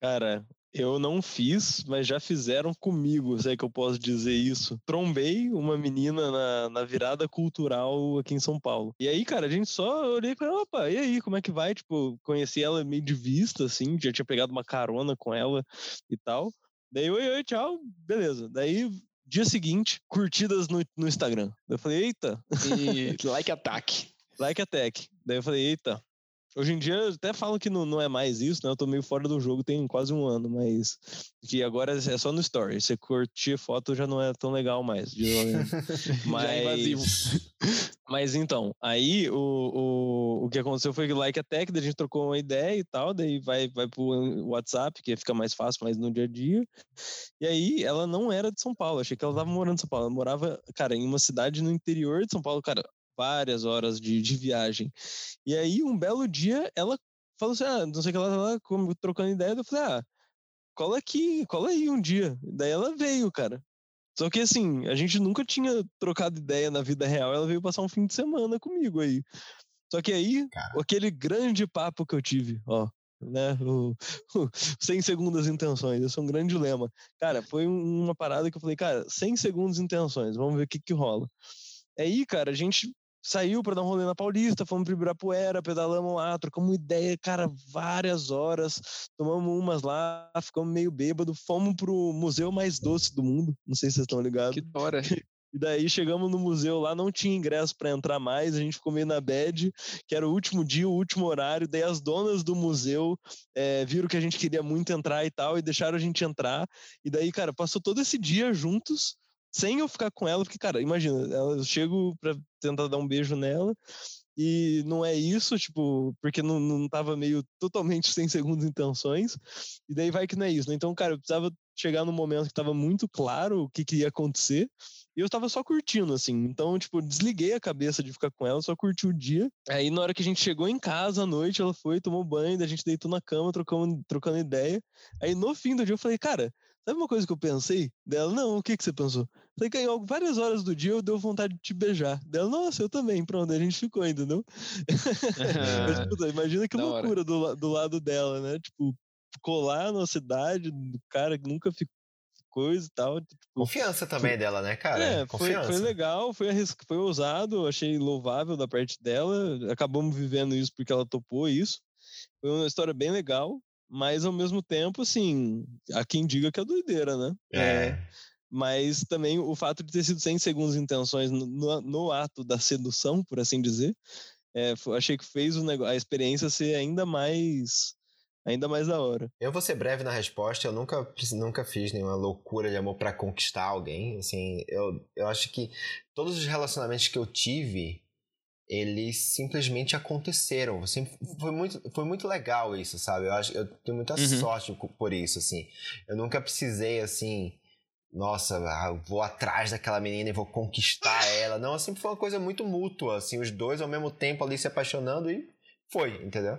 Cara, eu não fiz, mas já fizeram comigo, sei que eu posso dizer isso. Trombei uma menina na, na virada cultural aqui em São Paulo. E aí, cara, a gente só olhei e falei, opa, e aí, como é que vai? Tipo, conheci ela meio de vista, assim, já tinha pegado uma carona com ela e tal. Daí, oi, oi, tchau, beleza. Daí Dia seguinte, curtidas no, no Instagram. Eu falei, eita. E like attack. Like attack. Daí eu falei, eita. Hoje em dia até falam que não, não é mais isso, né? Eu tô meio fora do jogo tem quase um ano, mas que agora é só no story. Você curtir foto já não é tão legal mais. mas... já é invasivo. Mas então, aí o, o, o que aconteceu foi que o Like Attack, daí a gente trocou uma ideia e tal, daí vai, vai pro WhatsApp, que fica mais fácil, mais no dia a dia. E aí ela não era de São Paulo, achei que ela tava morando em São Paulo. Ela morava, cara, em uma cidade no interior de São Paulo, cara, várias horas de, de viagem. E aí, um belo dia, ela falou assim: ah, não sei o que ela tava trocando ideia. Eu falei: ah, cola aqui, cola aí um dia. Daí ela veio, cara. Só que assim, a gente nunca tinha trocado ideia na vida real, ela veio passar um fim de semana comigo aí. Só que aí, Cara. aquele grande papo que eu tive, ó, né, o, o 100 segundos intenções, esse é um grande lema. Cara, foi uma parada que eu falei, cara, 100 segundos intenções, vamos ver o que que rola. Aí, cara, a gente saiu para dar um rolê na Paulista, fomos para Ibirapuera, pedalamos lá, trocamos ideia, cara, várias horas, tomamos umas lá, ficamos meio bêbado, fomos pro museu mais doce do mundo, não sei se vocês estão ligados. Que hora. E daí chegamos no museu lá, não tinha ingresso para entrar mais, a gente ficou meio na bed, que era o último dia, o último horário. Daí as donas do museu é, viram que a gente queria muito entrar e tal, e deixaram a gente entrar. E daí, cara, passou todo esse dia juntos, sem eu ficar com ela, porque, cara, imagina, eu chego pra tentar dar um beijo nela e não é isso, tipo, porque não, não tava meio totalmente sem segundas intenções, e daí vai que não é isso, né? Então, cara, eu precisava chegar num momento que tava muito claro o que, que ia acontecer, e eu tava só curtindo, assim. Então, tipo, desliguei a cabeça de ficar com ela, só curti o dia. Aí, na hora que a gente chegou em casa à noite, ela foi, tomou banho, a gente deitou na cama, trocando, trocando ideia. Aí, no fim do dia, eu falei, cara, Sabe uma coisa que eu pensei? Dela, não, o que, que você pensou? Falei que em várias horas do dia eu deu vontade de te beijar. Dela, nossa, eu também. Pronto, a gente ficou, entendeu? Mas, puta, imagina que loucura do, do lado dela, né? Tipo, colar na cidade, do cara que nunca ficou coisa e tal. Tipo, Confiança também foi, dela, né, cara? É, foi, foi, legal, foi, foi ousado, achei louvável da parte dela. Acabamos vivendo isso porque ela topou isso. Foi uma história bem legal mas ao mesmo tempo, assim, há quem diga que é doideira, né? É. é mas também o fato de ter sido sem segundas intenções no, no, no, ato da sedução, por assim dizer, é, achei que fez o a experiência ser ainda mais ainda mais da hora. Eu vou ser breve na resposta, eu nunca, nunca fiz nenhuma loucura de amor para conquistar alguém, assim, eu, eu acho que todos os relacionamentos que eu tive, eles simplesmente aconteceram. foi, muito, foi muito legal isso, sabe? Eu acho eu tenho muita uhum. sorte por isso, assim. Eu nunca precisei, assim, nossa, ah, vou atrás daquela menina e vou conquistar ela. Não, sempre foi uma coisa muito mútua, assim, os dois ao mesmo tempo ali se apaixonando e foi, entendeu?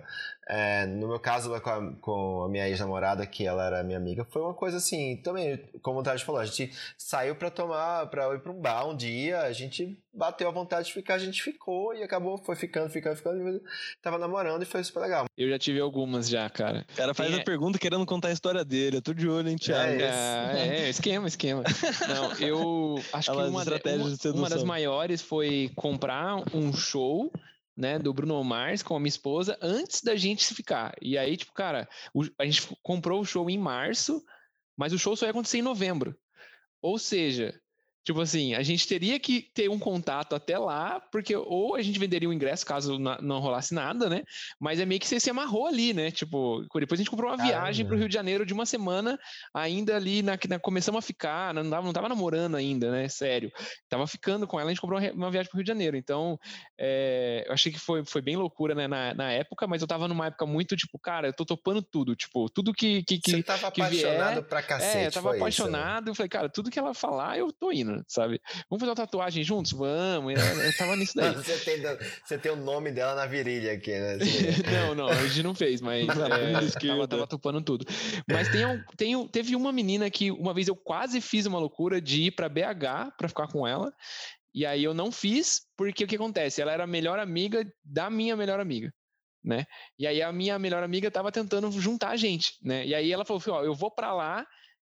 É, no meu caso, com a, com a minha ex-namorada, que ela era minha amiga, foi uma coisa assim, também, como o Tati falou, a gente saiu pra tomar, pra ir pra um bar um dia, a gente bateu a vontade de ficar, a gente ficou e acabou, foi ficando, ficando, ficando, tava namorando e foi super legal. Eu já tive algumas já, cara. O cara faz Tem... a pergunta querendo contar a história dele, eu tô de olho, hein, Thiago? É, é esquema, esquema. Não, eu acho que uma, uma, uma das maiores foi comprar um show né, do Bruno Mars com a minha esposa antes da gente se ficar. E aí, tipo, cara, o, a gente comprou o show em março, mas o show só ia acontecer em novembro. Ou seja, Tipo assim, a gente teria que ter um contato até lá, porque ou a gente venderia o ingresso caso não rolasse nada, né? Mas é meio que você se amarrou ali, né? Tipo, depois a gente comprou uma Caramba. viagem pro Rio de Janeiro de uma semana, ainda ali, na, na, começamos a ficar, não tava, não tava namorando ainda, né? Sério. Tava ficando com ela, a gente comprou uma viagem pro Rio de Janeiro. Então, é, eu achei que foi, foi bem loucura, né, na, na época, mas eu tava numa época muito, tipo, cara, eu tô topando tudo, tipo, tudo que. que, que Você tava que apaixonado vier, pra cacete. É, eu tava apaixonado, isso, né? eu falei, cara, tudo que ela falar, eu tô indo, sabe? Vamos fazer uma tatuagem juntos? Vamos. Eu, eu tava nisso daí. você, tem, você tem o nome dela na virilha aqui, né? não, não, a gente não fez, mas é, tava, tava topando tudo. Mas tem, um, tem, teve uma menina que uma vez eu quase fiz uma loucura de ir pra BH pra ficar com ela. E aí eu não fiz, porque o que acontece? Ela era a melhor amiga da minha melhor amiga. Né? E aí a minha melhor amiga tava tentando juntar a gente, né? E aí ela falou assim, ó, eu vou para lá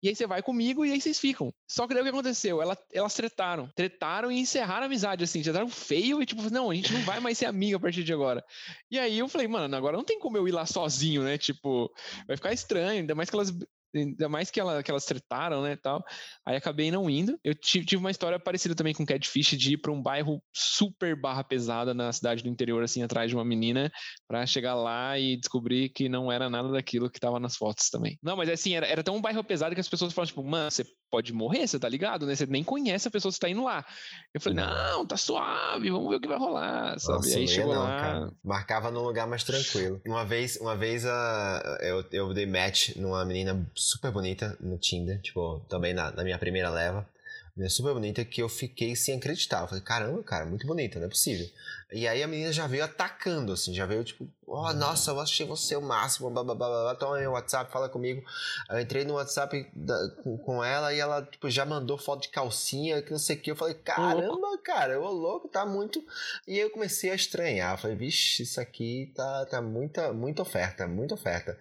e aí você vai comigo e aí vocês ficam. Só que daí o que aconteceu? Ela, elas tretaram. Tretaram e encerraram a amizade, assim. Tretaram feio e tipo, não, a gente não vai mais ser amiga a partir de agora. E aí eu falei, mano, agora não tem como eu ir lá sozinho, né? Tipo, vai ficar estranho, ainda mais que elas ainda mais que, ela, que elas tretaram, né, tal. Aí acabei não indo. Eu tive, uma história parecida também com Catfish de ir para um bairro super barra pesada na cidade do interior, assim, atrás de uma menina, para chegar lá e descobrir que não era nada daquilo que tava nas fotos também. Não, mas assim, era, era tão um bairro pesado que as pessoas falavam, tipo, mano, você pode morrer, você tá ligado, né? Você nem conhece a pessoa que tá indo lá. Eu falei, não, tá suave, vamos ver o que vai rolar, sabe? Nossa, e aí chegou não, lá. Cara. Marcava num lugar mais tranquilo. Uma vez, uma vez uh, eu, eu dei match numa menina super bonita no Tinder, tipo, também na, na minha primeira leva. Menina super bonita que eu fiquei sem acreditar. Eu falei, caramba, cara, muito bonita, não é possível. E aí a menina já veio atacando, assim, já veio tipo, oh, nossa, eu achei você o máximo, blá blá blá blá, toma aí o WhatsApp, fala comigo. Eu entrei no WhatsApp da, com, com, ela e ela, tipo, já mandou foto de calcinha, que não sei o que. Eu falei, caramba, cara, eu louco, tá muito. E aí eu comecei a estranhar. Eu falei, vixe, isso aqui tá, tá muita, muita oferta, muita oferta.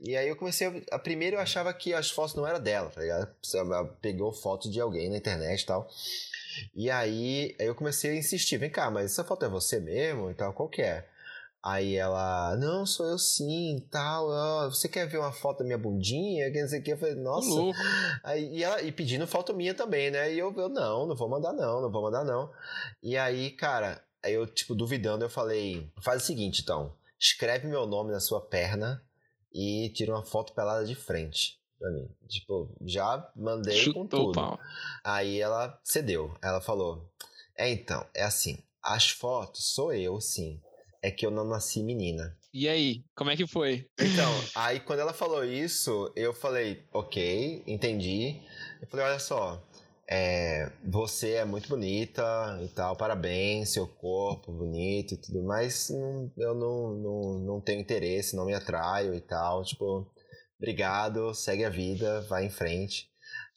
E aí eu comecei a, a. Primeiro eu achava que as fotos não eram dela, tá ligado? Ela pegou foto de alguém na internet e tal. E aí eu comecei a insistir, vem cá, mas essa foto é você mesmo e tal, qual que é? Aí ela, não, sou eu sim, tal, ó, você quer ver uma foto da minha bundinha? Que não sei o que, eu falei, nossa. Louco. Aí, e, ela, e pedindo foto minha também, né? E eu, eu, não, não vou mandar não, não vou mandar não. E aí, cara, aí eu, tipo, duvidando, eu falei, faz o seguinte, então, escreve meu nome na sua perna e tira uma foto pelada de frente pra mim. Tipo, já mandei Chutou com tudo. Pau. Aí ela cedeu. Ela falou: É então, é assim. As fotos sou eu, sim. É que eu não nasci menina. E aí, como é que foi? Então, aí quando ela falou isso, eu falei, ok, entendi. Eu falei, olha só, é, você é muito bonita e tal, parabéns, seu corpo bonito e tudo, mas não, eu não, não, não tenho interesse, não me atraio e tal. Tipo, obrigado, segue a vida, vai em frente.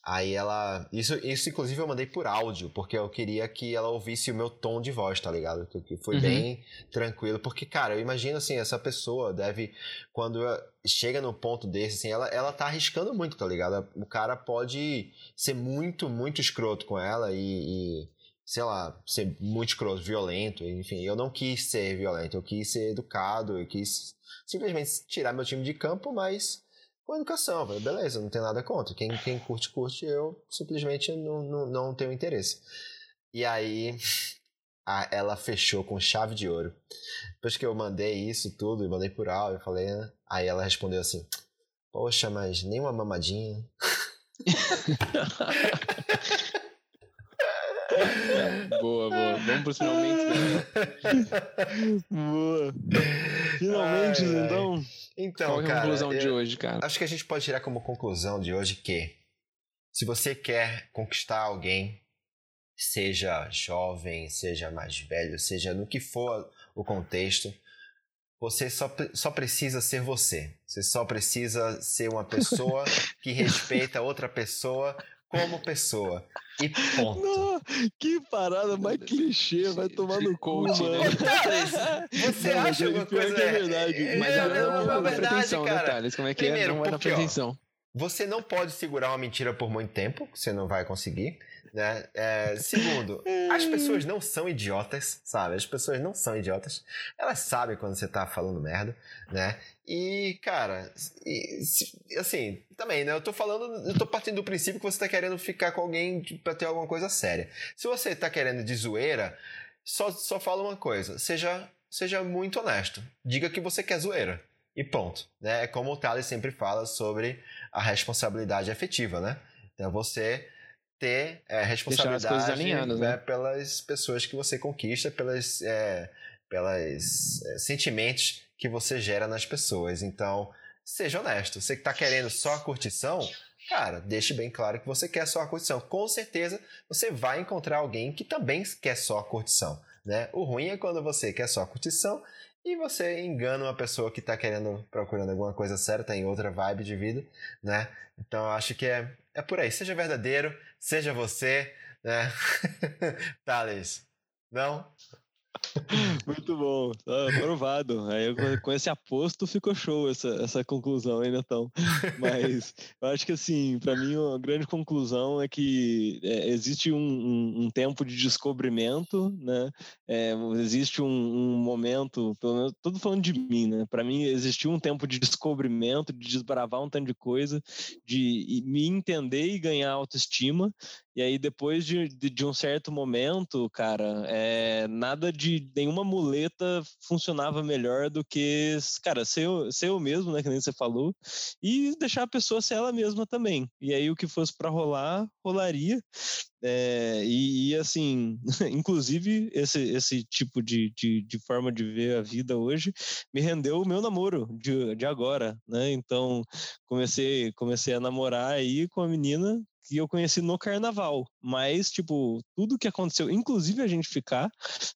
Aí ela. Isso, isso, inclusive, eu mandei por áudio, porque eu queria que ela ouvisse o meu tom de voz, tá ligado? Que, que foi uhum. bem tranquilo. Porque, cara, eu imagino assim, essa pessoa deve. Quando chega no ponto desse, assim, ela, ela tá arriscando muito, tá ligado? O cara pode ser muito, muito escroto com ela e, e sei lá, ser muito escroto, violento, enfim. Eu não quis ser violento, eu quis ser educado, eu quis simplesmente tirar meu time de campo, mas com educação. Falei, beleza, não tem nada contra. Quem, quem curte, curte. Eu simplesmente não, não, não tenho interesse. E aí a, ela fechou com chave de ouro. Depois que eu mandei isso tudo e mandei por áudio, eu falei, né? aí ela respondeu assim: Poxa, mas nem uma mamadinha. boa, boa. Vamos pros finalmente. Né? boa. Finalmente, ai, então. Ai. Então, Qual é a conclusão de hoje, cara? Acho que a gente pode tirar como conclusão de hoje que se você quer conquistar alguém, seja jovem, seja mais velho, seja no que for o contexto, você só, só precisa ser você. Você só precisa ser uma pessoa que respeita outra pessoa como pessoa. E ponto. Não, que parada mais clichê, vai tomar no coach, né? Você não, acha uma coisa... que é verdade. É, mas é, não, não, não, é pretensão, né, Thales? Como é que Primeiro, é? Não pretensão. Você não pode segurar uma mentira por muito tempo, você não vai conseguir. Né? É, segundo, as pessoas não são idiotas, sabe? As pessoas não são idiotas. Elas sabem quando você tá falando merda, né? E, cara, e, assim, também, né? Eu tô falando, eu tô partindo do princípio que você tá querendo ficar com alguém pra ter alguma coisa séria. Se você tá querendo de zoeira, só, só fala uma coisa: seja, seja muito honesto. Diga que você quer zoeira. E ponto. Né? É como o Thales sempre fala sobre a responsabilidade afetiva, né? Então você ter é, responsabilidade né? né? pelas pessoas que você conquista, pelas, é, pelas é, sentimentos que você gera nas pessoas. Então, seja honesto. Você que está querendo só a curtição, cara, deixe bem claro que você quer só a curtição. Com certeza você vai encontrar alguém que também quer só a curtição. Né? O ruim é quando você quer só a curtição e você engana uma pessoa que está querendo, procurando alguma coisa certa em outra vibe de vida, né? Então eu acho que é, é por aí. Seja verdadeiro, seja você, né? Thales, não? Muito bom, tá aprovado. Aí com esse aposto ficou show essa, essa conclusão ainda então. Mas eu acho que assim, para mim a grande conclusão é que é, existe um, um, um, tempo de descobrimento, né? É, existe um, um, momento, pelo menos todo falando de mim, né? Para mim existiu um tempo de descobrimento, de desbravar um tanto de coisa, de me entender e ganhar autoestima. E aí, depois de, de, de, um certo momento, cara, é, nada de nenhuma muleta funcionava melhor do que, cara, ser eu, ser eu mesmo, né? Que nem você falou, e deixar a pessoa ser ela mesma também. E aí, o que fosse para rolar, rolaria. É, e, e, assim, inclusive, esse, esse tipo de, de, de, forma de ver a vida hoje me rendeu o meu namoro de, de agora, né? Então, comecei, comecei a namorar aí com a menina que eu conheci no carnaval. Mas, tipo, tudo que aconteceu, inclusive a gente ficar,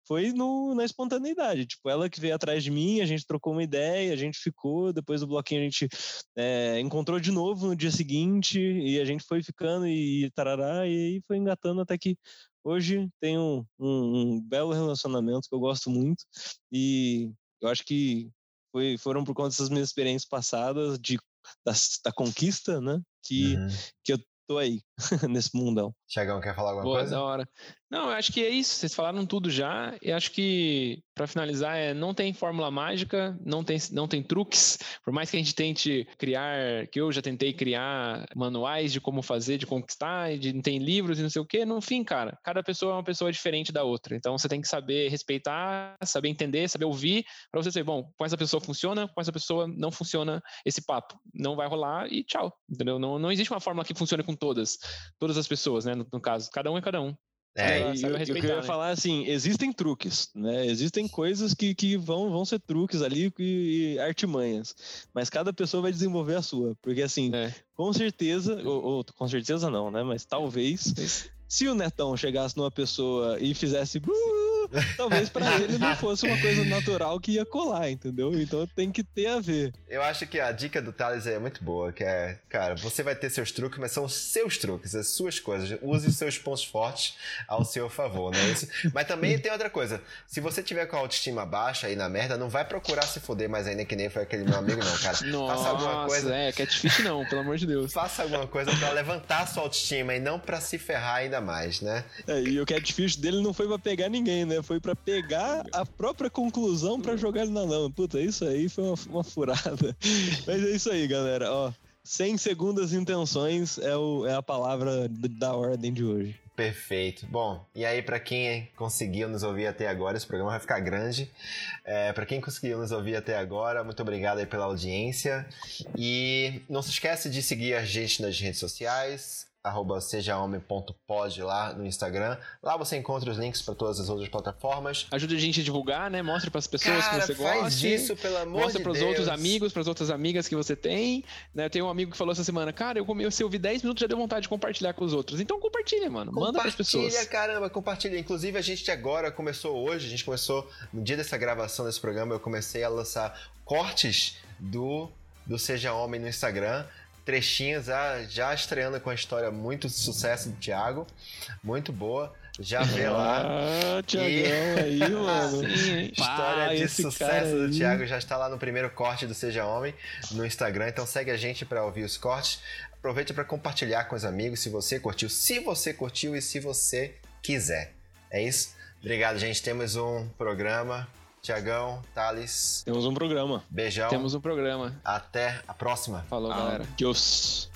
foi no, na espontaneidade. Tipo, ela que veio atrás de mim, a gente trocou uma ideia, a gente ficou, depois do bloquinho a gente é, encontrou de novo no dia seguinte, e a gente foi ficando e tarará, e aí foi engatando até que hoje tem um, um, um belo relacionamento que eu gosto muito, e eu acho que foi, foram por conta dessas minhas experiências passadas de da, da, conquista, né? Que, uhum. que eu tô aí nesse mundão. Tiagão, quer falar alguma Boa, coisa? da hora. Não, eu acho que é isso. Vocês falaram tudo já. E acho que, para finalizar, é não tem fórmula mágica, não tem, não tem truques. Por mais que a gente tente criar, que eu já tentei criar manuais de como fazer, de conquistar, de não tem livros e não sei o quê, no fim, cara, cada pessoa é uma pessoa diferente da outra. Então você tem que saber respeitar, saber entender, saber ouvir, para você dizer, bom, com essa pessoa funciona, com essa pessoa não funciona esse papo. Não vai rolar e tchau. Entendeu? Não, não existe uma fórmula que funcione com todas, todas as pessoas, né? No, no caso, cada um é cada um. É, e, eu, eu queria né? falar assim, existem truques, né? Existem coisas que, que vão, vão ser truques ali e, e artimanhas, mas cada pessoa vai desenvolver a sua, porque assim, é. com certeza, ou, ou, com certeza não, né? Mas talvez, se o Netão chegasse numa pessoa e fizesse talvez para ele não fosse uma coisa natural que ia colar, entendeu? Então tem que ter a ver. Eu acho que a dica do Thales é muito boa, que é, cara, você vai ter seus truques, mas são seus truques, as suas coisas. Use os seus pontos fortes ao seu favor, né? Isso. Mas também tem outra coisa. Se você tiver com a autoestima baixa aí na merda, não vai procurar se foder mais ainda que nem foi aquele meu amigo, não, cara. Nossa, Faça alguma coisa. É, catfish não, pelo amor de Deus. Faça alguma coisa para levantar a sua autoestima e não para se ferrar ainda mais, né? É, e o catfish dele não foi para pegar ninguém, né? Foi para pegar a própria conclusão para jogar ele na lama. Puta, isso aí foi uma, uma furada. Mas é isso aí, galera. Ó, sem segundas intenções é, o, é a palavra da ordem de hoje. Perfeito. Bom, e aí para quem conseguiu nos ouvir até agora, esse programa vai ficar grande. É, para quem conseguiu nos ouvir até agora, muito obrigado aí pela audiência. E não se esquece de seguir a gente nas redes sociais, arroba sejahomem.pod lá no Instagram. Lá você encontra os links para todas as outras plataformas. Ajuda a gente a divulgar, né? Mostra para as pessoas Cara, que você faz gosta. isso, pelo amor Mostra de para os outros amigos, para as outras amigas que você tem. Né? Eu tenho um amigo que falou essa semana, cara, eu comi, se eu ouvir 10 minutos já deu vontade de compartilhar com os outros. Então compartilha, mano. Manda para as pessoas. Compartilha, caramba, compartilha. Inclusive a gente agora começou hoje, a gente começou no dia dessa gravação desse programa, eu comecei a lançar cortes do do Seja Homem no Instagram trechinhos já, já estreando com a história muito sucesso do Thiago, muito boa. Já vê lá. Ah, Tiagão aí, mano. História Pá, de sucesso do Thiago já está lá no primeiro corte do Seja Homem no Instagram. Então segue a gente para ouvir os cortes. Aproveite para compartilhar com os amigos se você curtiu, se você curtiu e se você quiser. É isso? Obrigado, gente. Temos um programa. Tiagão, Thales. Temos um programa. Beijão. Temos um programa. Até a próxima. Falou, galera. Adiós.